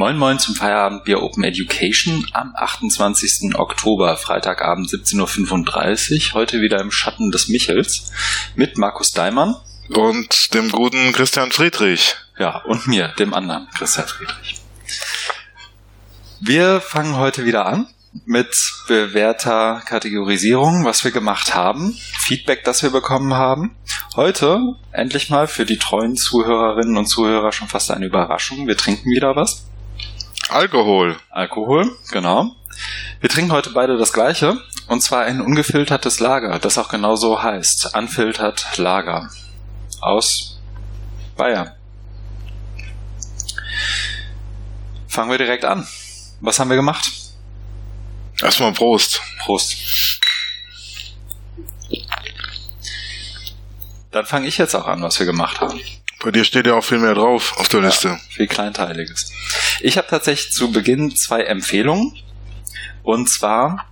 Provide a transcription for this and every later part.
Moin Moin zum Feierabendbier Open Education am 28. Oktober, Freitagabend 17.35 Uhr. Heute wieder im Schatten des Michels mit Markus Daimann. Und dem guten Christian Friedrich. Ja, und mir, dem anderen Christian Friedrich. Wir fangen heute wieder an mit bewährter Kategorisierung, was wir gemacht haben, Feedback, das wir bekommen haben. Heute endlich mal für die treuen Zuhörerinnen und Zuhörer schon fast eine Überraschung. Wir trinken wieder was. Alkohol. Alkohol, genau. Wir trinken heute beide das gleiche, und zwar ein ungefiltertes Lager, das auch genauso heißt. Unfiltert Lager. Aus Bayern. Fangen wir direkt an. Was haben wir gemacht? Erstmal Prost. Prost. Dann fange ich jetzt auch an, was wir gemacht haben. Bei dir steht ja auch viel mehr drauf auf der Liste. viel Kleinteiliges. Ich habe tatsächlich zu Beginn zwei Empfehlungen. Und zwar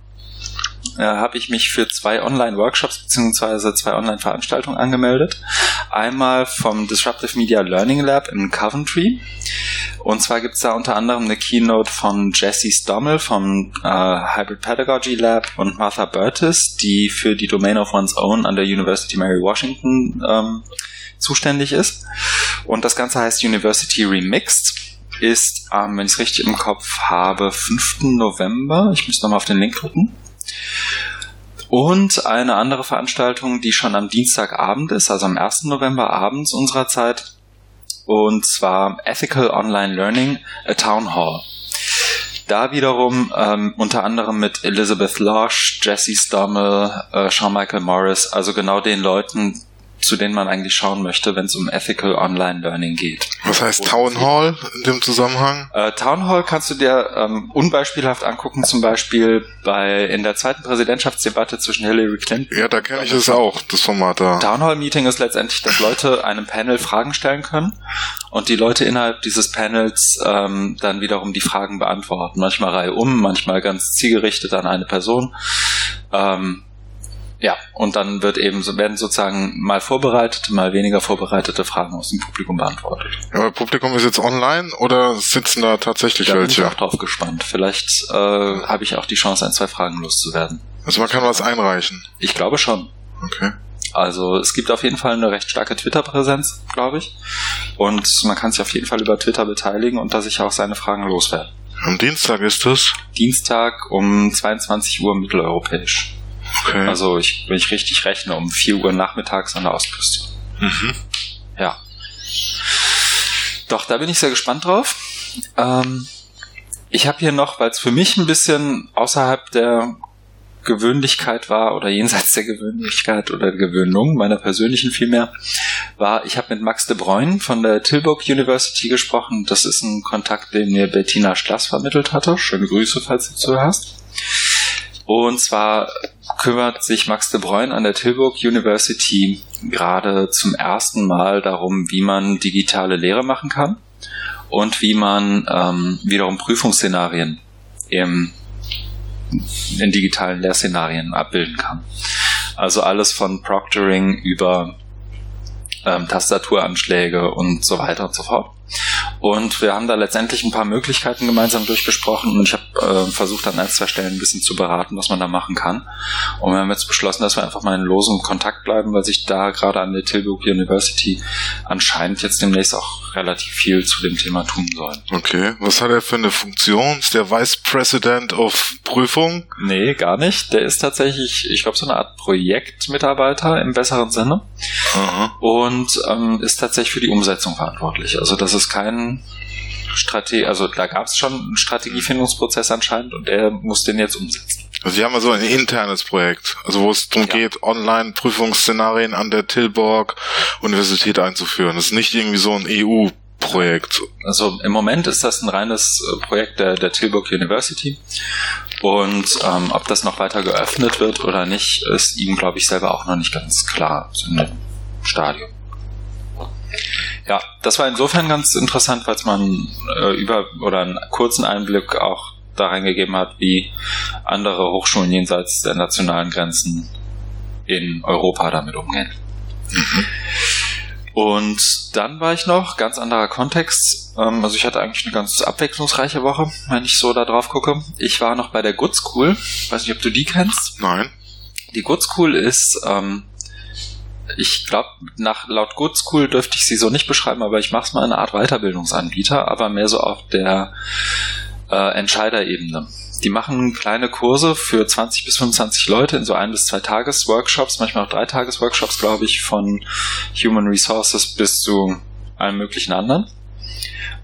äh, habe ich mich für zwei Online-Workshops beziehungsweise zwei Online-Veranstaltungen angemeldet. Einmal vom Disruptive Media Learning Lab in Coventry. Und zwar gibt es da unter anderem eine Keynote von Jessie Stommel vom äh, Hybrid Pedagogy Lab und Martha Burtis, die für die Domain of One's Own an der University Mary Washington ähm, zuständig ist. Und das Ganze heißt University Remixed. Ist, ähm, wenn ich es richtig im Kopf habe, 5. November. Ich müsste nochmal auf den Link gucken. Und eine andere Veranstaltung, die schon am Dienstagabend ist, also am 1. November abends unserer Zeit. Und zwar Ethical Online Learning, a Town Hall. Da wiederum ähm, unter anderem mit Elizabeth Losh, Jesse Stommel, äh, Sean-Michael Morris, also genau den Leuten, zu denen man eigentlich schauen möchte, wenn es um Ethical Online Learning geht. Was heißt Town Hall in dem Zusammenhang? Äh, Town Hall kannst du dir ähm, unbeispielhaft angucken, zum Beispiel bei in der zweiten Präsidentschaftsdebatte zwischen Hillary Clinton. Ja, da kenne ich es auch, das Format da. Town Hall Meeting ist letztendlich, dass Leute einem Panel Fragen stellen können und die Leute innerhalb dieses Panels ähm, dann wiederum die Fragen beantworten. Manchmal Reihe um, manchmal ganz zielgerichtet an eine Person. Ähm, ja, und dann wird eben so, werden sozusagen mal vorbereitete, mal weniger vorbereitete Fragen aus dem Publikum beantwortet. Ja, aber Publikum ist jetzt online oder sitzen da tatsächlich Da bin welche? ich auch drauf gespannt. Vielleicht äh, habe ich auch die Chance, ein, zwei Fragen loszuwerden. Also man kann was einreichen. Ich glaube schon. Okay. Also es gibt auf jeden Fall eine recht starke Twitter-Präsenz, glaube ich. Und man kann sich auf jeden Fall über Twitter beteiligen und da sich auch seine Fragen loswerden. Am Dienstag ist es. Dienstag um 22 Uhr mitteleuropäisch. Okay. Also ich, wenn ich richtig rechne, um 4 Uhr nachmittags an der Ostküste. mhm. Ja. Doch, da bin ich sehr gespannt drauf. Ähm, ich habe hier noch, weil es für mich ein bisschen außerhalb der Gewöhnlichkeit war oder jenseits der Gewöhnlichkeit oder der Gewöhnung, meiner persönlichen vielmehr, war, ich habe mit Max de Bruyne von der Tilburg University gesprochen. Das ist ein Kontakt, den mir Bettina Schlass vermittelt hatte. Schöne Grüße, falls du zuhörst. Und zwar kümmert sich Max de Bruyne an der Tilburg University gerade zum ersten Mal darum, wie man digitale Lehre machen kann und wie man ähm, wiederum Prüfungsszenarien im, in digitalen Lehrszenarien abbilden kann. Also alles von Proctoring über ähm, Tastaturanschläge und so weiter und so fort. Und wir haben da letztendlich ein paar Möglichkeiten gemeinsam durchgesprochen und ich habe äh, versucht an ein, zwei Stellen ein bisschen zu beraten, was man da machen kann. Und wir haben jetzt beschlossen, dass wir einfach mal in losem Kontakt bleiben, weil sich da gerade an der Tilburg University anscheinend jetzt demnächst auch relativ viel zu dem Thema tun soll. Okay. Was hat er für eine Funktion? Ist der Vice President of Prüfung? Nee, gar nicht. Der ist tatsächlich, ich glaube, so eine Art Projektmitarbeiter im besseren Sinne Aha. und ähm, ist tatsächlich für die Umsetzung verantwortlich. Also das ist kein Strategie, also da gab es schon einen Strategiefindungsprozess anscheinend und er muss den jetzt umsetzen. Also Sie haben also ein internes Projekt, also wo es darum Ja. geht, Online-Prüfungsszenarien an der Tilburg Universität einzuführen. Das ist nicht irgendwie so ein EU-Projekt. Also im Moment ist das ein reines äh, Projekt der, der Tilburg University und ähm, ob das noch weiter geöffnet wird oder nicht, ist ihm, glaube ich, selber auch noch nicht ganz klar so in dem Stadium. Ja, das war insofern ganz interessant, weil es man äh, über oder einen kurzen Einblick auch da reingegeben hat, wie andere Hochschulen jenseits der nationalen Grenzen in Europa damit umgehen. Und dann war ich noch, ganz anderer Kontext, ähm, also ich hatte eigentlich eine ganz abwechslungsreiche Woche, wenn ich so da drauf gucke. Ich war noch bei der Good School, weiß nicht, ob du die kennst. Nein. Die Good School ist, ähm, ich glaube, nach laut Good School dürfte ich sie so nicht beschreiben, aber ich mache es mal eine Art Weiterbildungsanbieter, aber mehr so auf der äh, Entscheiderebene. Die machen kleine Kurse für 20 bis 25 Leute in so ein bis zwei Tages-Workshops, manchmal auch drei Tages-Workshops, glaube ich, von Human Resources bis zu allen möglichen anderen.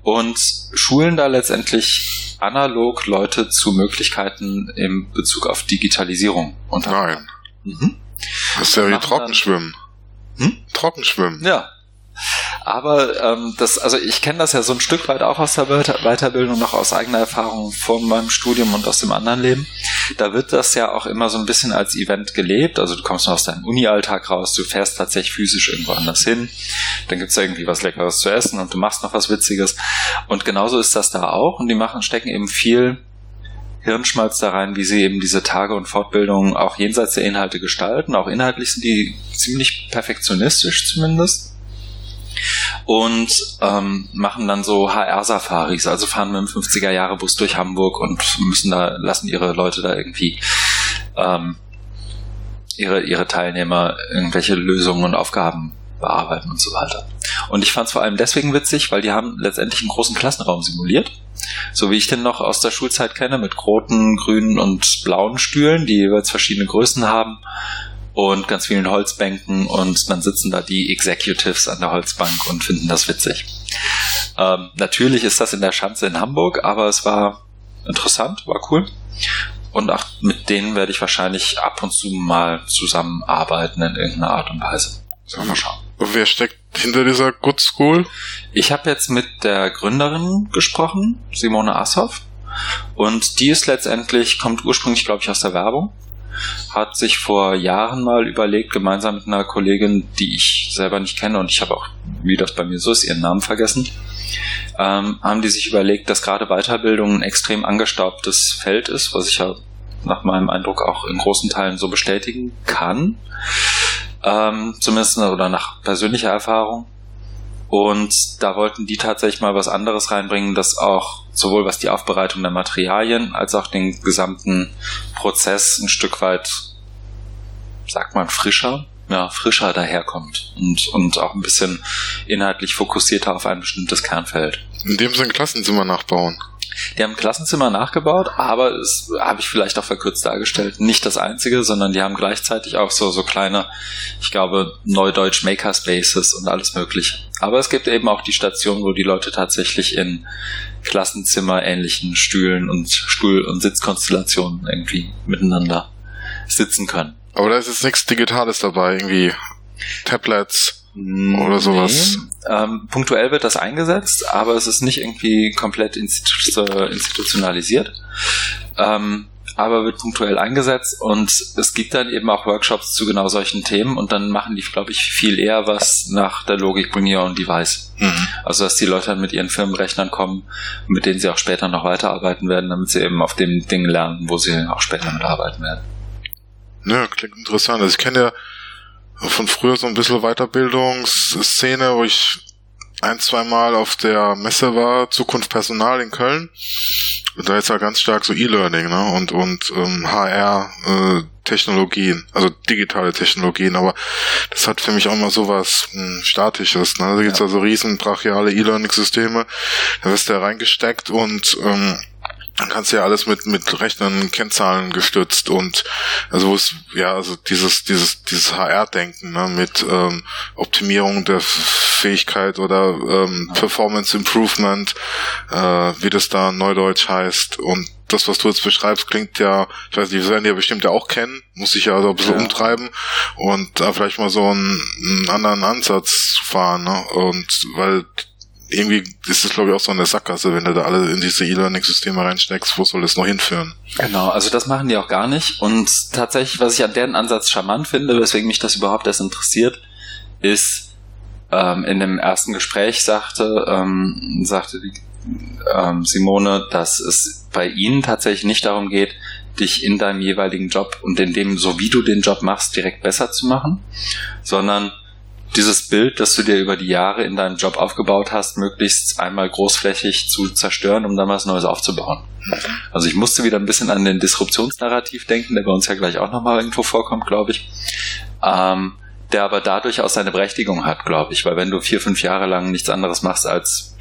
Und schulen da letztendlich analog Leute zu Möglichkeiten im Bezug auf Digitalisierung. Nein. Mhm. Das ist ja wie Trockenschwimmen. Hm? Trockenschwimmen. Ja, aber ähm, das, also ich kenne das ja so ein Stück weit auch aus der Weiterbildung, noch aus eigener Erfahrung von meinem Studium und aus dem anderen Leben. Da wird das ja auch immer so ein bisschen als Event gelebt. Also du kommst noch aus deinem Uni-Alltag raus, du fährst tatsächlich physisch irgendwo anders hin, dann gibt's irgendwie was Leckeres zu essen und du machst noch was Witziges. Und genauso ist das da auch. Und die machen, stecken eben viel Hirnschmalz da rein, wie sie eben diese Tage und Fortbildungen auch jenseits der Inhalte gestalten. Auch inhaltlich sind die ziemlich perfektionistisch zumindest und ähm, machen dann so HR-Safaris, also fahren mit dem 50er-Jahre-Bus durch Hamburg und müssen da, lassen ihre Leute da irgendwie ähm, ihre, ihre Teilnehmer irgendwelche Lösungen und Aufgaben bearbeiten und so weiter. Und ich fand es vor allem deswegen witzig, weil die haben letztendlich einen großen Klassenraum simuliert. So wie ich den noch aus der Schulzeit kenne, mit roten, grünen und blauen Stühlen, die jeweils verschiedene Größen haben und ganz vielen Holzbänken und dann sitzen da die Executives an der Holzbank und finden das witzig. Ähm, natürlich ist das in der Schanze in Hamburg, aber es war interessant, war cool. Und auch mit denen werde ich wahrscheinlich ab und zu mal zusammenarbeiten in irgendeiner Art und Weise. So, mal schauen. Wer steckt hinter dieser Good School? Ich habe jetzt mit der Gründerin gesprochen, Simone Ashoff. Und die ist letztendlich, kommt ursprünglich, glaube ich, aus der Werbung hat sich vor Jahren mal überlegt, gemeinsam mit einer Kollegin, die ich selber nicht kenne und ich habe auch, wie das bei mir so ist, ihren Namen vergessen, ähm, haben die sich überlegt, dass gerade Weiterbildung ein extrem angestaubtes Feld ist, was ich ja nach meinem Eindruck auch in großen Teilen so bestätigen kann. Ähm, zumindest oder nach persönlicher Erfahrung. Und da wollten die tatsächlich mal was anderes reinbringen, das auch sowohl was die Aufbereitung der Materialien als auch den gesamten Prozess ein Stück weit, sagt man, frischer, ja, frischer daherkommt und, und auch ein bisschen inhaltlich fokussierter auf ein bestimmtes Kernfeld. In dem Sinne Klassenzimmer nachbauen. Die haben Klassenzimmer nachgebaut, aber es habe ich vielleicht auch verkürzt dargestellt. Nicht das einzige, sondern die haben gleichzeitig auch so, so kleine, ich glaube, Neudeutsch Makerspaces und alles mögliche. Aber es gibt eben auch die Station, wo die Leute tatsächlich in Klassenzimmer ähnlichen Stühlen und Stuhl- und Sitzkonstellationen irgendwie miteinander sitzen können. Aber da ist jetzt nichts Digitales dabei, irgendwie Tablets oder sowas. Nee. Ähm, punktuell wird das eingesetzt, aber es ist nicht irgendwie komplett institu institutionalisiert. Ähm, aber wird punktuell eingesetzt und es gibt dann eben auch Workshops zu genau solchen Themen und dann machen die, glaube ich, viel eher was nach der Logik Bring Your Own Device. Mhm. Also dass die Leute dann mit ihren Firmenrechnern kommen, mit denen sie auch später noch weiterarbeiten werden, damit sie eben auf dem Ding lernen, wo sie auch später mitarbeiten werden. Ja, klingt interessant. Also ich kenne ja von früher so ein bisschen Weiterbildungsszene, wo ich ein, zwei Mal auf der Messe war, Zukunft Personal in Köln. Und da ist ja ganz stark so E-Learning ne? und, und ähm, HR-Technologien, äh, also digitale Technologien, aber das hat für mich auch mal sowas mh, hm, Statisches. Ne? Da gibt's ja. also riesen brachiale E-Learning-Systeme, da wirst du ja reingesteckt und ähm, dann kannst du ja alles mit mit Rechnern, Kennzahlen gestützt und also wo es ja also dieses dieses dieses HR-Denken ne, mit ähm, Optimierung der Fähigkeit oder ähm, Performance Improvement, äh, wie das da neudeutsch heißt und das, was du jetzt beschreibst, klingt ja, ich weiß nicht, wir werden die ja bestimmt ja auch kennen, muss ich ja so ein bisschen ja. umtreiben und da vielleicht mal so einen, einen anderen Ansatz fahren, ne? Und weil irgendwie ist es, glaube ich, auch so eine Sackgasse, wenn du da alle in diese E-Learning-Systeme reinsteckst, wo soll das noch hinführen? Genau, also das machen die auch gar nicht. Und tatsächlich, was ich an deren Ansatz charmant finde, weswegen mich das überhaupt erst interessiert, ist, ähm, in dem ersten Gespräch sagte, ähm, sagte die, ähm, Simone, dass es bei ihnen tatsächlich nicht darum geht, dich in deinem jeweiligen Job und in dem, so wie du den Job machst, direkt besser zu machen, sondern dieses Bild, das du dir über die Jahre in deinem Job aufgebaut hast, möglichst einmal großflächig zu zerstören, um dann was Neues aufzubauen. Also ich musste wieder ein bisschen an den Disruptionsnarrativ denken, der bei uns ja gleich auch nochmal irgendwo vorkommt, glaube ich. Ähm, der aber dadurch auch seine Berechtigung hat, glaube ich, weil wenn du vier, fünf Jahre lang nichts anderes machst als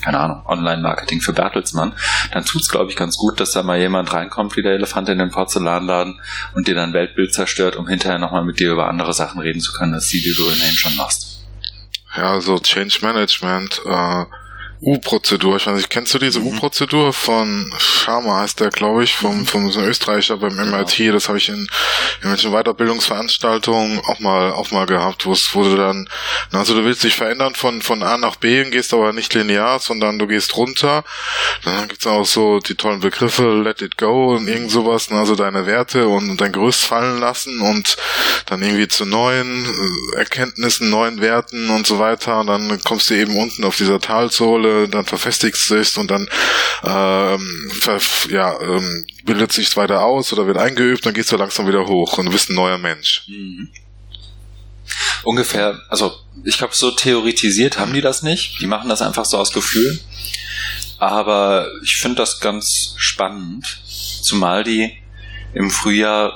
keine Ahnung, Online-Marketing für Bertelsmann, dann tut's, glaube ich, ganz gut, dass da mal jemand reinkommt wie der Elefant in den Porzellanladen und dir dann Weltbild zerstört, um hinterher nochmal mit dir über andere Sachen reden zu können, als die, die du ohnehin schon machst. Ja, so Change Management, äh, U-Prozedur. Ich weiß nicht, kennst du diese mhm. U-Prozedur von Sharma heißt der, glaube ich, vom, vom so Österreicher beim MIT. Genau. Das habe ich in irgendwelchen Weiterbildungsveranstaltungen auch mal auch mal gehabt, wo es wurde dann, also du willst dich verändern von von A nach B und gehst aber nicht linear, sondern du gehst runter. Dann gibt's auch so die tollen Begriffe Let it go und irgend sowas, also deine Werte und dein Gerüst fallen lassen und dann irgendwie zu neuen äh, Erkenntnissen, neuen Werten und so weiter. Und dann kommst du eben unten auf dieser Talsohle Schule, dann verfestigst du es und dann ähm, ja, ähm, bildet sich weiter aus oder wird eingeübt, dann gehst du langsam wieder hoch und du bist ein neuer Mensch. Mhm. Ungefähr, also ich glaube, so theoretisiert haben die das nicht. Die machen das einfach so aus Gefühl. Aber ich finde das ganz spannend, zumal die im Frühjahr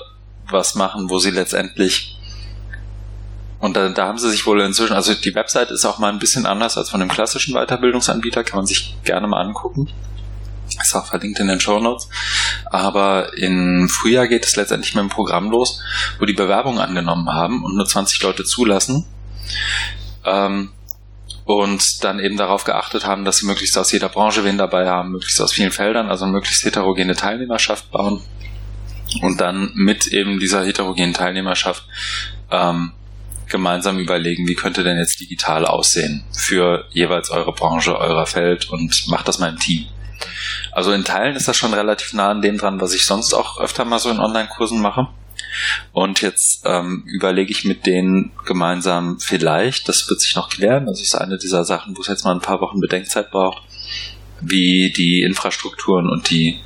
was machen, wo sie letztendlich und da, da haben sie sich wohl inzwischen, also die Website ist auch mal ein bisschen anders als von dem klassischen Weiterbildungsanbieter, kann man sich gerne mal angucken. Ist auch verlinkt in den Show Notes. Aber im Frühjahr geht es letztendlich mit dem Programm los, wo die Bewerbung angenommen haben und nur 20 Leute zulassen. Ähm, und dann eben darauf geachtet haben, dass sie möglichst aus jeder Branche wen dabei haben, möglichst aus vielen Feldern, also möglichst heterogene Teilnehmerschaft bauen und dann mit eben dieser heterogenen Teilnehmerschaft ähm, gemeinsam überlegen, wie könnte denn jetzt digital aussehen für jeweils eure Branche, euer Feld und macht das mal im Team. Also in Teilen ist das schon relativ nah an dem dran, was ich sonst auch öfter mal so in Online-Kursen mache. Und jetzt ähm, überlege ich mit denen gemeinsam vielleicht, das wird sich noch klären, das ist eine dieser Sachen, wo es jetzt mal ein paar Wochen Bedenkzeit braucht, wie die Infrastrukturen und die,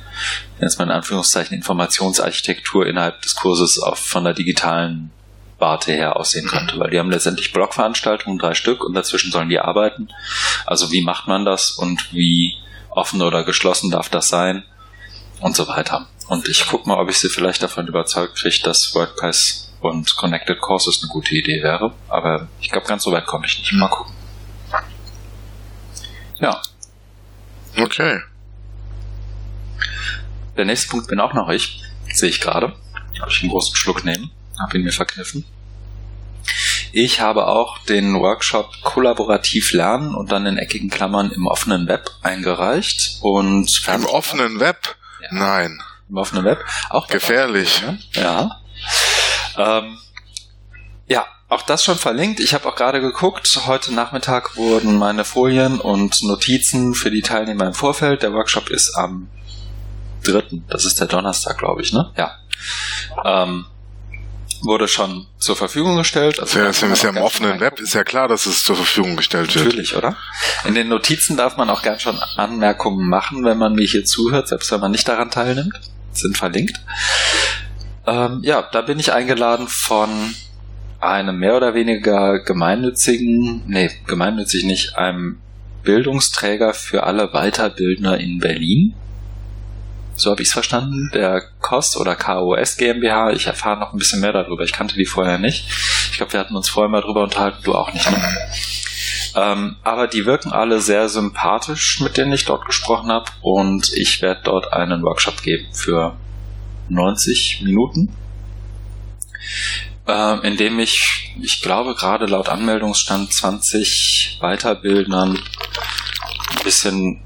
jetzt mal in Anführungszeichen, Informationsarchitektur innerhalb des Kurses auf, von der digitalen Warte her aussehen könnte, weil die haben letztendlich Blogveranstaltungen, drei Stück und dazwischen sollen die arbeiten. Also wie macht man das und wie offen oder geschlossen darf das sein und so weiter. Und ich gucke mal, ob ich sie vielleicht davon überzeugt kriege, dass WordPress und Connected Courses eine gute Idee wäre. Aber ich glaube, ganz so weit komme ich nicht. Mal gucken. Ja. Okay. Der nächste Punkt bin auch noch ich. Sehe ich gerade. Darf ich einen großen Schluck nehmen? Habe ihn mir verkniffen. Ich habe auch den Workshop Kollaborativ Lernen und dann in eckigen Klammern im offenen Web eingereicht und im offenen Web? Ja. Nein. Im offenen Web auch gefährlich. Ja. Ähm, ja, auch das schon verlinkt. Ich habe auch gerade geguckt. Heute Nachmittag wurden meine Folien und Notizen für die Teilnehmer im Vorfeld. Der Workshop ist am dritten. Das ist der Donnerstag, glaube ich, ne? Ja. Ähm, wurde schon zur Verfügung gestellt. Also ja, das ist ja im offenen Web, ist ja klar, dass es zur Verfügung gestellt wird. Natürlich, oder? In den Notizen darf man auch gern schon Anmerkungen machen, wenn man mir hier zuhört, selbst wenn man nicht daran teilnimmt. Sind verlinkt. Ähm, ja, da bin ich eingeladen von einem mehr oder weniger gemeinnützigen, nee, gemeinnützig nicht, einem Bildungsträger für alle Weiterbildner in Berlin so habe ich es verstanden, der KOS oder KOS GmbH. Ich erfahre noch ein bisschen mehr darüber. Ich kannte die vorher nicht. Ich glaube, wir hatten uns vorher mal drüber unterhalten, du auch nicht. Ne? Ähm, aber die wirken alle sehr sympathisch, mit denen ich dort gesprochen habe. Und ich werde dort einen Workshop geben für 90 Minuten, äh, in dem ich, ich glaube, gerade laut Anmeldungsstand 20 Weiterbildnern ein bisschen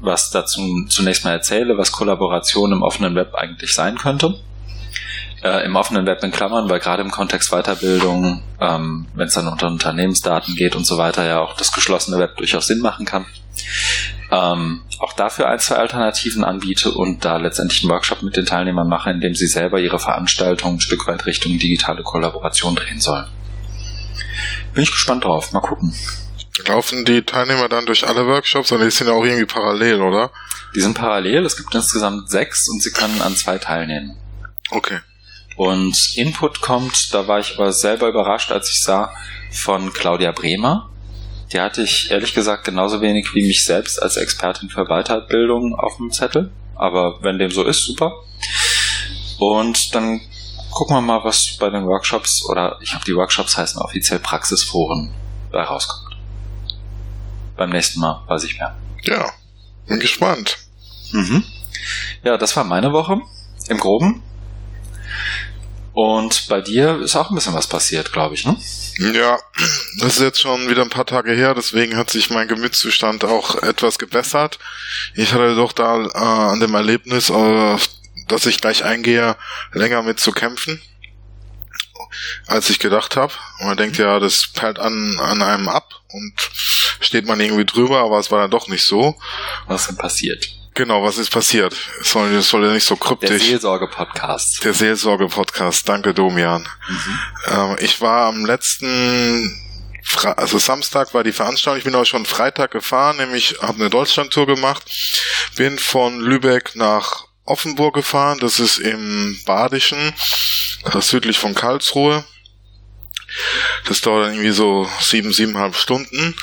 was dazu zunächst mal erzähle, was Kollaboration im offenen Web eigentlich sein könnte. Äh, Im offenen Web in Klammern, weil gerade im Kontext Weiterbildung, ähm, wenn es dann unter Unternehmensdaten geht und so weiter, ja auch das geschlossene Web durchaus Sinn machen kann. Ähm, auch dafür ein, zwei Alternativen anbiete und da letztendlich einen Workshop mit den Teilnehmern mache, in dem sie selber ihre Veranstaltung ein Stück weit Richtung digitale Kollaboration drehen sollen. Bin ich gespannt drauf. Mal gucken. Laufen die Teilnehmer dann durch alle Workshops oder die sind ja auch irgendwie parallel, oder? Die sind parallel, es gibt insgesamt sechs und sie können an zwei teilnehmen. Okay. Und Input kommt, da war ich aber selber überrascht, als ich sah, von Claudia Bremer. Die hatte ich ehrlich gesagt genauso wenig wie mich selbst als Expertin für Weiterbildung auf dem Zettel. Aber wenn dem so ist, super. Und dann gucken wir mal, was bei den Workshops oder ich glaube, die Workshops heißen offiziell Praxisforen bei rauskommt. Beim nächsten Mal weiß ich mehr. Ja, bin gespannt. Mhm. Ja, das war meine Woche im Groben. Und bei dir ist auch ein bisschen was passiert, glaube ich, ne? Ja, das ist jetzt schon wieder ein paar Tage her, deswegen hat sich mein Gemütszustand auch etwas gebessert. Ich hatte doch da äh, an dem Erlebnis, äh, dass ich gleich eingehe, länger mit zu kämpfen, als ich gedacht habe. Man denkt ja, das perlt an, an einem ab und steht man irgendwie drüber, aber es war dann doch nicht so. Was denn passiert? Genau, was ist passiert? Soll, es soll ja nicht so kryptisch. Der Seelsorge-Podcast. Der Seelsorge-Podcast. Danke, Domian. Mhm. Ähm, ich war am letzten, Fra also Samstag war die Veranstaltung. Ich bin auch schon Freitag gefahren, nämlich habe eine Deutschlandtour gemacht. Bin von Lübeck nach Offenburg gefahren. Das ist im Badischen, südlich von Karlsruhe. Das dauert dann irgendwie so sieben, siebeneinhalb Stunden.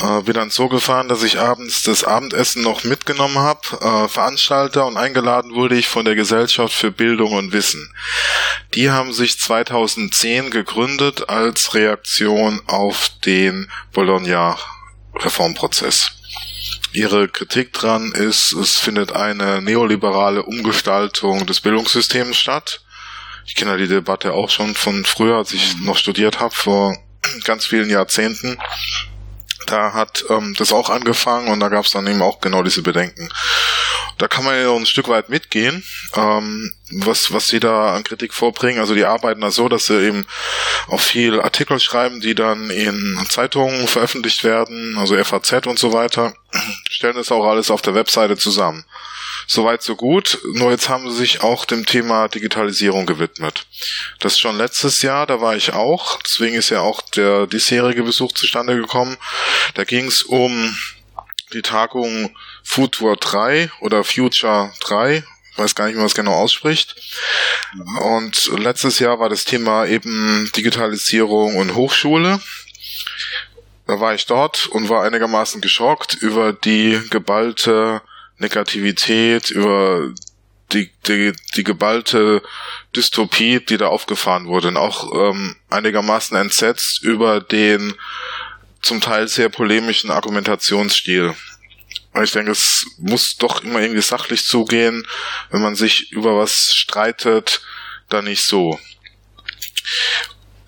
Äh, bin dann so gefahren, dass ich abends das Abendessen noch mitgenommen habe, äh, Veranstalter und eingeladen wurde ich von der Gesellschaft für Bildung und Wissen. Die haben sich 2010 gegründet als Reaktion auf den Bologna-Reformprozess. Ihre Kritik dran ist, es findet eine neoliberale Umgestaltung des Bildungssystems statt ich kenne ja die Debatte auch schon von früher, als ich noch studiert habe, vor ganz vielen Jahrzehnten. Da hat ähm, das auch angefangen und da gab es dann eben auch genau diese Bedenken. Da kann man ja ein Stück weit mitgehen, ähm, was, was sie da an Kritik vorbringen. Also die arbeiten da so, dass sie eben auch viel Artikel schreiben, die dann in Zeitungen veröffentlicht werden, also FAZ und so weiter, stellen das auch alles auf der Webseite zusammen. Soweit so gut. Nur jetzt haben sie sich auch dem Thema Digitalisierung gewidmet. Das schon letztes Jahr, da war ich auch. Deswegen ist ja auch der diesjährige Besuch zustande gekommen. Da ging es um die Tagung Future 3 oder Future 3, ich weiß gar nicht, wie man es genau ausspricht. Und letztes Jahr war das Thema eben Digitalisierung und Hochschule. Da war ich dort und war einigermaßen geschockt über die geballte Negativität, über die, die, die geballte Dystopie, die da aufgefahren wurde und auch ähm, einigermaßen entsetzt über den zum Teil sehr polemischen Argumentationsstil. Ich denke, es muss doch immer irgendwie sachlich zugehen, wenn man sich über was streitet, dann nicht so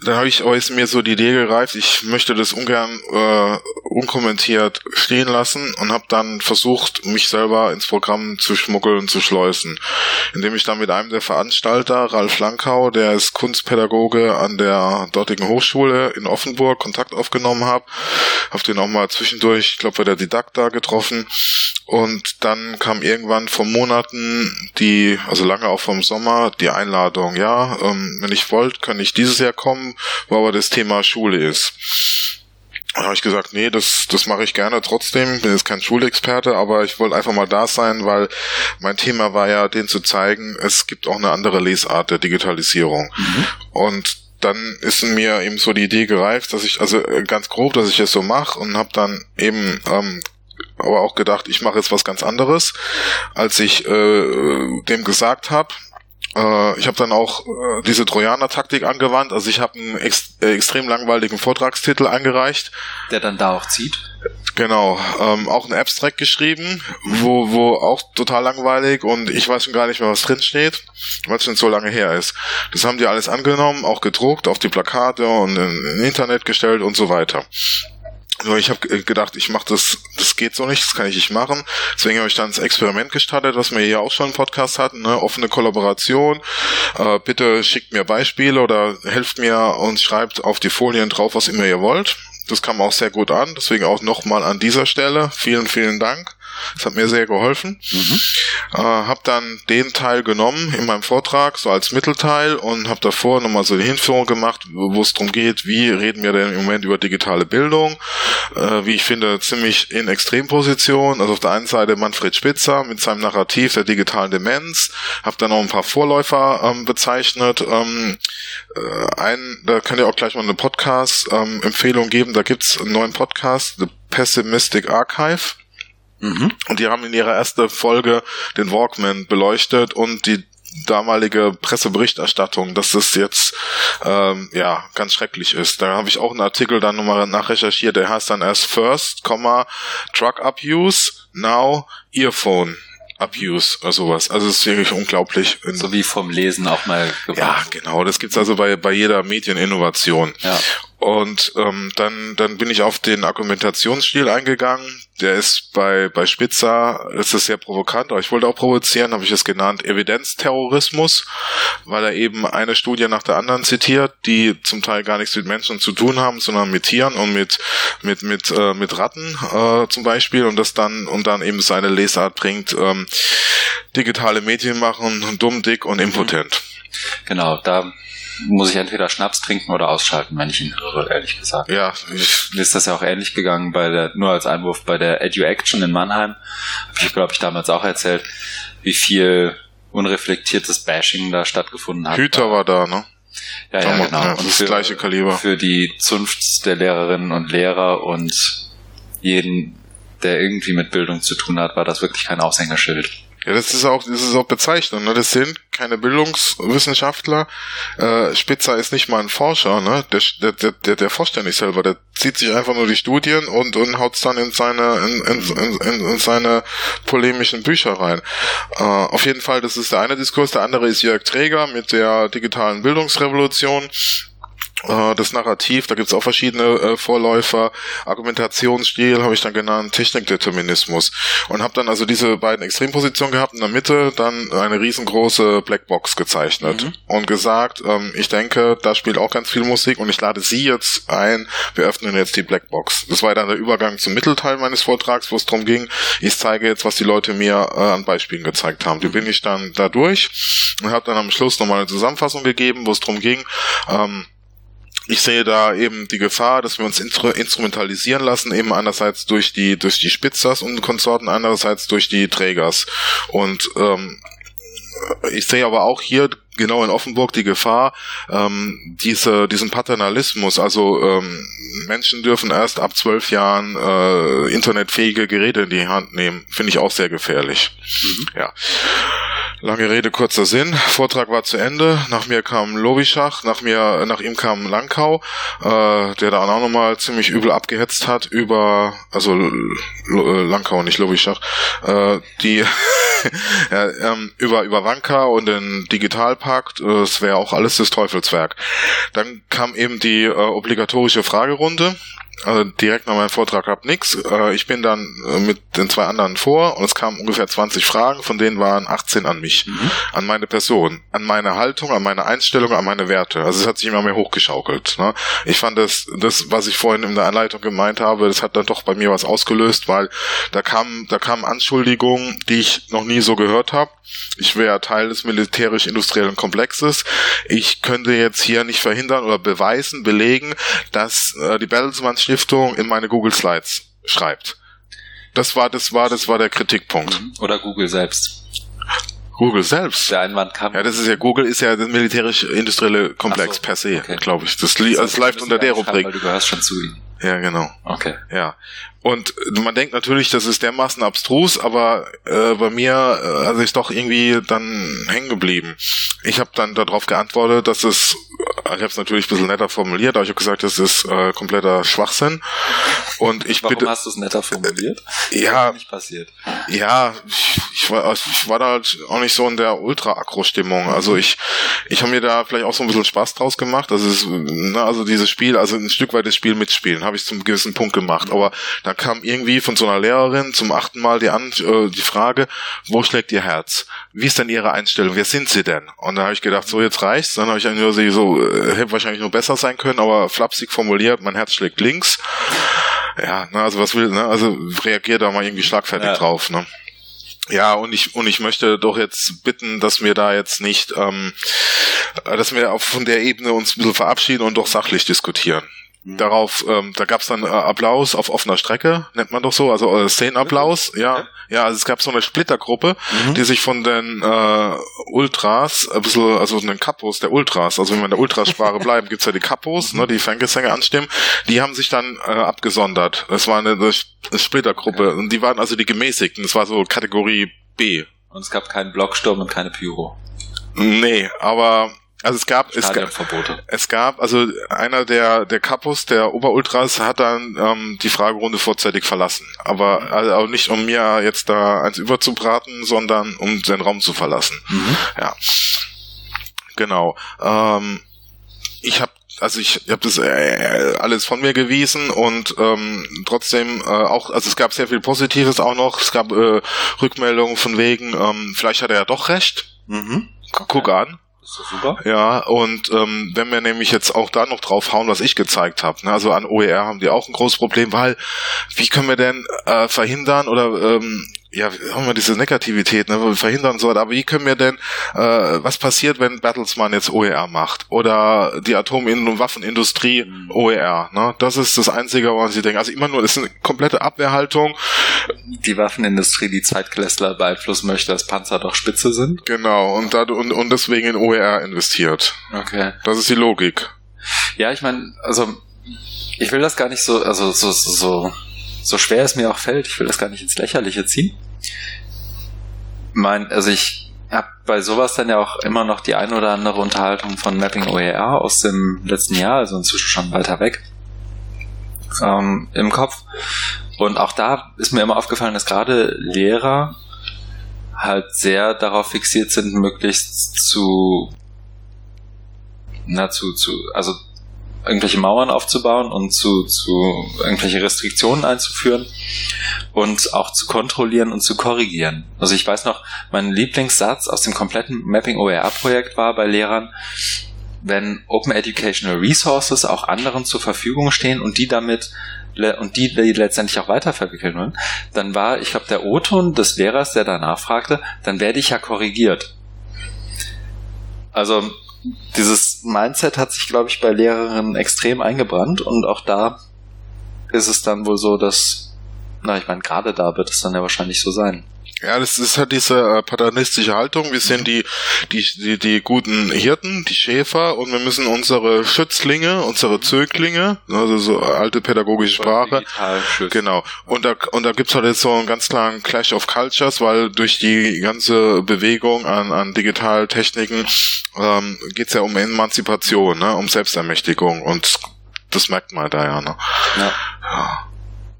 dann habe ich euch mir so die Idee gereift, ich möchte das ungern äh, unkommentiert stehen lassen und habe dann versucht, mich selber ins Programm zu schmuggeln und zu schleusen, indem ich dann mit einem der Veranstalter, Ralf Lankau, der ist Kunstpädagoge an der dortigen Hochschule in Offenburg, Kontakt aufgenommen habe, habe den auch mal zwischendurch, ich glaube bei der Didakta getroffen und dann kam irgendwann vor Monaten die, also lange auch vom Sommer, die Einladung, ja, ähm, wenn ich wollt, kann ich dieses Jahr kommen, wo aber das Thema Schule ist. Da habe ich gesagt, nee, das, das mache ich gerne trotzdem. Bin jetzt kein Schulexperte, aber ich wollte einfach mal da sein, weil mein Thema war ja, den zu zeigen, es gibt auch eine andere Lesart der Digitalisierung. Mhm. Und dann ist mir eben so die Idee gereift, dass ich, also ganz grob, dass ich es so mache und habe dann eben ähm, aber auch gedacht, ich mache jetzt was ganz anderes, als ich äh, dem gesagt habe. Äh, ich habe dann auch äh, diese Trojaner-Taktik angewandt. Also ich habe einen ex äh, extrem langweiligen Vortragstitel eingereicht. Der dann da auch zieht. Genau, ähm, auch ein Abstract geschrieben, wo, wo auch total langweilig und ich weiß schon gar nicht mehr, was drin steht, weil es schon so lange her ist. Das haben die alles angenommen, auch gedruckt, auf die Plakate und in Internet gestellt und so weiter. Nur ich habe gedacht, ich mache das, das geht so nicht, das kann ich nicht machen. Deswegen habe ich dann das Experiment gestartet, was wir hier auch schon im Podcast hatten, ne? offene Kollaboration. Äh, bitte schickt mir Beispiele oder helft mir und schreibt auf die Folien drauf, was immer ihr wollt. Das kam auch sehr gut an, deswegen auch nochmal an dieser Stelle. Vielen, vielen Dank. Das hat mir sehr geholfen. Mhm. Äh, habe dann den Teil genommen in meinem Vortrag, so als Mittelteil und habe davor nochmal so die Hinführung gemacht, wo es darum geht, wie reden wir denn im Moment über digitale Bildung, äh, wie ich finde, ziemlich in Extremposition. Also auf der einen Seite Manfred Spitzer mit seinem Narrativ der digitalen Demenz, habe dann noch ein paar Vorläufer ähm, bezeichnet. Ähm, äh, ein, da könnt ihr auch gleich mal eine Podcast-Empfehlung ähm, geben, da gibt's einen neuen Podcast, The Pessimistic Archive Mhm. Und die haben in ihrer ersten Folge den Walkman beleuchtet und die damalige Presseberichterstattung, dass das jetzt ähm, ja ganz schrecklich ist. Da habe ich auch einen Artikel dann nochmal nachrecherchiert, der heißt dann erst First, Truck Abuse, Now Earphone Abuse oder sowas. Also es ist wirklich unglaublich. So wie vom Lesen auch mal gebracht. Ja, genau. Das gibt's also bei, bei jeder Medieninnovation. Ja. Und ähm, dann, dann bin ich auf den Argumentationsstil eingegangen. Der ist bei, bei Spitzer, ist es sehr provokant, aber ich wollte auch provozieren, habe ich es genannt, Evidenzterrorismus, weil er eben eine Studie nach der anderen zitiert, die zum Teil gar nichts mit Menschen zu tun haben, sondern mit Tieren und mit, mit, mit, äh, mit Ratten äh, zum Beispiel und das dann und dann eben seine Lesart bringt, ähm, digitale Medien machen, dumm, dick und impotent. Genau, da muss ich entweder Schnaps trinken oder ausschalten, wenn ich ihn höre, ehrlich gesagt. Ja. Mir ist das ja auch ähnlich gegangen bei der, nur als Einwurf bei der EduAction in Mannheim. Hab ich glaube ich damals auch erzählt, wie viel unreflektiertes Bashing da stattgefunden hat. Hüter war da, ne? Ja, ja, genau. Ja, und das für, gleiche Kaliber. Für die Zunft der Lehrerinnen und Lehrer und jeden, der irgendwie mit Bildung zu tun hat, war das wirklich kein Aushängeschild. Ja, das ist auch, das ist auch Bezeichnung. Ne? Das sind keine Bildungswissenschaftler. Äh, Spitzer ist nicht mal ein Forscher. Ne? Der, der, der, der forscht ja nicht selber. Der zieht sich einfach nur die Studien und, und haut's dann in seine, in, in, in, in seine polemischen Bücher rein. Äh, auf jeden Fall, das ist der eine Diskurs. Der andere ist Jörg Träger mit der digitalen Bildungsrevolution das Narrativ, da gibt's auch verschiedene äh, Vorläufer, Argumentationsstil habe ich dann genannt, Technikdeterminismus und habe dann also diese beiden Extrempositionen gehabt in der Mitte dann eine riesengroße Blackbox gezeichnet mhm. und gesagt, ähm, ich denke, da spielt auch ganz viel Musik und ich lade Sie jetzt ein, wir öffnen jetzt die Blackbox. Das war dann der Übergang zum Mittelteil meines Vortrags, wo es darum ging, ich zeige jetzt, was die Leute mir äh, an Beispielen gezeigt haben. Die bin ich dann da durch und habe dann am Schluss nochmal eine Zusammenfassung gegeben, wo es darum ging, ähm, ich sehe da eben die Gefahr, dass wir uns instrumentalisieren lassen, eben einerseits durch die durch die Spitzers und Konsorten, andererseits durch die Trägers. Und ähm, ich sehe aber auch hier genau in Offenburg die Gefahr, ähm, diese, diesen Paternalismus, also ähm, Menschen dürfen erst ab zwölf Jahren äh, internetfähige Geräte in die Hand nehmen, finde ich auch sehr gefährlich. Mhm. Ja. Lange Rede, kurzer Sinn. Vortrag war zu Ende. Nach mir kam Lobischach, nach mir, nach ihm kam Langkau, äh, der da auch nochmal ziemlich übel abgehetzt hat über, also L Langkau, nicht Lobischach, äh, die ja, ähm, über über Wanka und den Digitalpakt. Äh, wäre auch alles das Teufelswerk. Dann kam eben die äh, obligatorische Fragerunde also direkt nach meinem Vortrag hab nix. Äh, ich bin dann äh, mit den zwei anderen vor und es kamen ungefähr 20 Fragen, von denen waren 18 an mich, mhm. an meine Person, an meine Haltung, an meine Einstellung, an meine Werte. Also es hat sich immer mehr hochgeschaukelt. Ne? Ich fand das, das, was ich vorhin in der Anleitung gemeint habe, das hat dann doch bei mir was ausgelöst, weil da kamen, da kamen Anschuldigungen, die ich noch nie so gehört habe. Ich wäre Teil des militärisch-industriellen Komplexes. Ich könnte jetzt hier nicht verhindern oder beweisen, belegen, dass äh, die Bertelsmann Stiftung in meine Google Slides schreibt. Das war, das war, das war der Kritikpunkt. Mhm. Oder Google selbst. Google selbst. Der Einwand kam. Ja, das ist ja Google ist ja der militärisch-industrielle Komplex so, per se, okay. glaube ich. Das, das, das läuft unter der Rubrik. Weil du gehörst schon zu ihnen. Ja, genau. Okay. Ja. Und man denkt natürlich, das ist dermaßen abstrus, aber äh, bei mir äh, also ist doch irgendwie dann hängen geblieben. Ich habe dann darauf geantwortet, dass es, ich habe es natürlich ein bisschen netter formuliert, aber ich habe gesagt, das ist äh, kompletter Schwachsinn. Und ich Warum bitte, hast du es netter formuliert? Äh, ja, nicht passiert. Ja, ich, ich, war, ich war da halt auch nicht so in der ultra-Akro-Stimmung. Also ich, ich habe mir da vielleicht auch so ein bisschen Spaß draus gemacht. Also, es, ne, also dieses Spiel, also ein Stück weit das Spiel mitspielen, habe ich zum gewissen Punkt gemacht. Aber dann kam irgendwie von so einer Lehrerin zum achten Mal die, An äh, die Frage, wo schlägt ihr Herz? Wie ist denn ihre Einstellung? Wer sind sie denn? Und da habe ich gedacht, so jetzt reicht's. Dann habe ich nur so, äh, hätte wahrscheinlich nur besser sein können, aber flapsig formuliert, mein Herz schlägt links. Ja, ne, also was will, ne, also reagiert da mal irgendwie schlagfertig ja. drauf, ne? Ja, und ich und ich möchte doch jetzt bitten, dass wir da jetzt nicht, ähm, dass wir auch von der Ebene uns ein bisschen verabschieden und doch sachlich diskutieren. Mhm. Darauf, ähm, da gab's dann äh, Applaus auf offener Strecke, nennt man doch so, also äh, Szenenapplaus, ja. Ja, also es gab so eine Splittergruppe, mhm. die sich von den äh, Ultras, ein bisschen, also den Kapos der Ultras, also wenn wir in der Ultrasprache bleiben, gibt's ja die Kapos, ne, die Fangesänge anstimmen, die haben sich dann äh, abgesondert. Das war eine, eine Splittergruppe okay. und die waren also die Gemäßigten, das war so Kategorie B. Und es gab keinen Blocksturm und keine Pyro. Nee, aber also es gab, es gab, es gab, also einer der der Kapus, der Oberultras, hat dann ähm, die Fragerunde vorzeitig verlassen. Aber also auch nicht, um mir jetzt da eins überzubraten, sondern um den Raum zu verlassen. Mhm. Ja, genau. Ähm, ich habe also ich habe das äh, alles von mir gewiesen und ähm, trotzdem äh, auch, also es gab sehr viel Positives auch noch. Es gab äh, Rückmeldungen von wegen, ähm, vielleicht hat er ja doch recht. Mhm. Guck an ist doch super. Ja, und ähm, wenn wir nämlich jetzt auch da noch draufhauen, was ich gezeigt habe, ne, also an OER haben die auch ein großes Problem, weil wie können wir denn äh, verhindern oder ähm, ja, haben wir diese Negativität, ne, verhindern soll. Aber wie können wir denn, äh, was passiert, wenn Battlesman jetzt OER macht? Oder die Atom- und Waffenindustrie mhm. OER, ne? Das ist das Einzige, was sie denken. Also immer nur, das ist eine komplette Abwehrhaltung. Die Waffenindustrie, die Zeitklässler beeinflussen möchte, dass Panzer doch spitze sind? Genau, und, da, und, und deswegen in OER investiert. Okay. Das ist die Logik. Ja, ich meine, also ich will das gar nicht so, also so, so, so schwer es mir auch fällt, ich will das gar nicht ins Lächerliche ziehen mein, also ich habe bei sowas dann ja auch immer noch die ein oder andere Unterhaltung von Mapping OER aus dem letzten Jahr, also inzwischen schon weiter weg, ähm, im Kopf. Und auch da ist mir immer aufgefallen, dass gerade Lehrer halt sehr darauf fixiert sind, möglichst zu, na, zu, zu, also irgendwelche Mauern aufzubauen und zu, zu irgendwelche Restriktionen einzuführen und auch zu kontrollieren und zu korrigieren. Also ich weiß noch, mein Lieblingssatz aus dem kompletten Mapping OER Projekt war bei Lehrern, wenn Open Educational Resources auch anderen zur Verfügung stehen und die damit und die, die letztendlich auch weiterverwickelt werden, dann war, ich glaube, der O-Ton des Lehrers, der danach fragte, dann werde ich ja korrigiert. Also dieses Mindset hat sich, glaube ich, bei Lehrerinnen extrem eingebrannt und auch da ist es dann wohl so, dass, na, ich meine, gerade da wird es dann ja wahrscheinlich so sein. Ja, das ist halt diese äh, paternalistische Haltung. Wir sind die, die, die, die guten Hirten, die Schäfer und wir müssen unsere Schützlinge, unsere Zöglinge, also so alte pädagogische Sprache. Genau. Und da, und da gibt's halt jetzt so einen ganz klaren Clash of Cultures, weil durch die ganze Bewegung an, an Digitaltechniken ähm, geht's ja um Emanzipation, ne, um Selbstermächtigung und das merkt man da ja, ne? Ja. ja.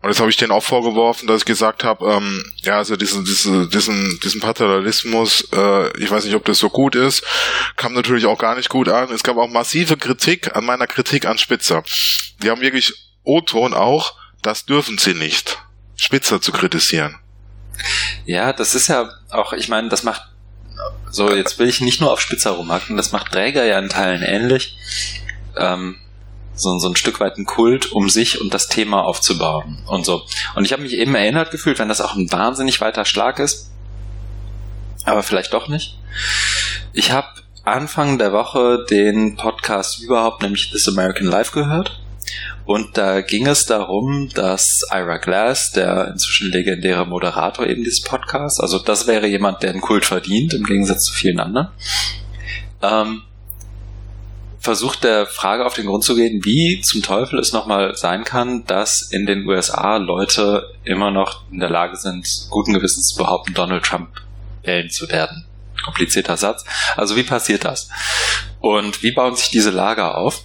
Und jetzt habe ich denen auch vorgeworfen, dass ich gesagt habe, ähm, ja, also diesen, diesen, diesen, diesen Paternalismus, äh, ich weiß nicht, ob das so gut ist, kam natürlich auch gar nicht gut an. Es gab auch massive Kritik an meiner Kritik an Spitzer. Die haben wirklich O-Ton auch, das dürfen sie nicht, Spitzer zu kritisieren. Ja, das ist ja auch, ich meine, das macht, so jetzt will ich nicht nur auf Spitzer rumhacken, das macht Träger ja in Teilen ähnlich. Ähm, so, so ein Stück weit ein Kult, um sich und das Thema aufzubauen und so. Und ich habe mich eben erinnert gefühlt, wenn das auch ein wahnsinnig weiter Schlag ist, aber vielleicht doch nicht. Ich habe Anfang der Woche den Podcast überhaupt, nämlich This American Life gehört. Und da ging es darum, dass Ira Glass, der inzwischen legendäre Moderator eben dieses Podcasts, also das wäre jemand, der einen Kult verdient, im Gegensatz zu vielen anderen, ähm, versucht der Frage auf den Grund zu gehen, wie zum Teufel es nochmal sein kann, dass in den USA Leute immer noch in der Lage sind, guten Gewissens zu behaupten, Donald Trump wählen zu werden. Komplizierter Satz. Also wie passiert das? Und wie bauen sich diese Lager auf?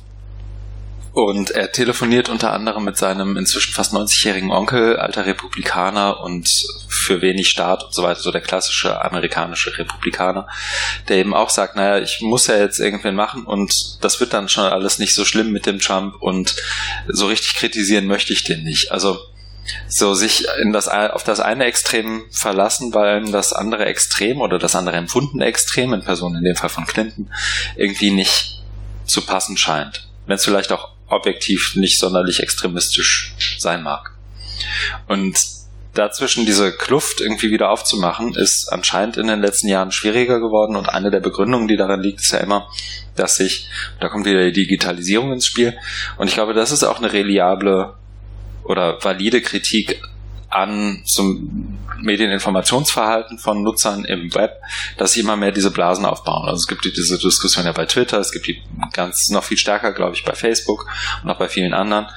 Und er telefoniert unter anderem mit seinem inzwischen fast 90-jährigen Onkel, alter Republikaner und für wenig Staat und so weiter, so der klassische amerikanische Republikaner, der eben auch sagt, naja, ich muss ja jetzt irgendwen machen und das wird dann schon alles nicht so schlimm mit dem Trump und so richtig kritisieren möchte ich den nicht. Also so sich in das, auf das eine Extrem verlassen, weil das andere Extrem oder das andere empfundene Extrem, in Person in dem Fall von Clinton, irgendwie nicht zu passen scheint. Wenn es vielleicht auch objektiv nicht sonderlich extremistisch sein mag. Und dazwischen diese Kluft irgendwie wieder aufzumachen, ist anscheinend in den letzten Jahren schwieriger geworden und eine der Begründungen, die daran liegt, ist ja immer, dass sich, da kommt wieder die Digitalisierung ins Spiel und ich glaube, das ist auch eine reliable oder valide Kritik an zum Medieninformationsverhalten von Nutzern im Web, dass sie immer mehr diese Blasen aufbauen. Also es gibt diese Diskussion ja bei Twitter, es gibt die ganz noch viel stärker, glaube ich, bei Facebook und auch bei vielen anderen.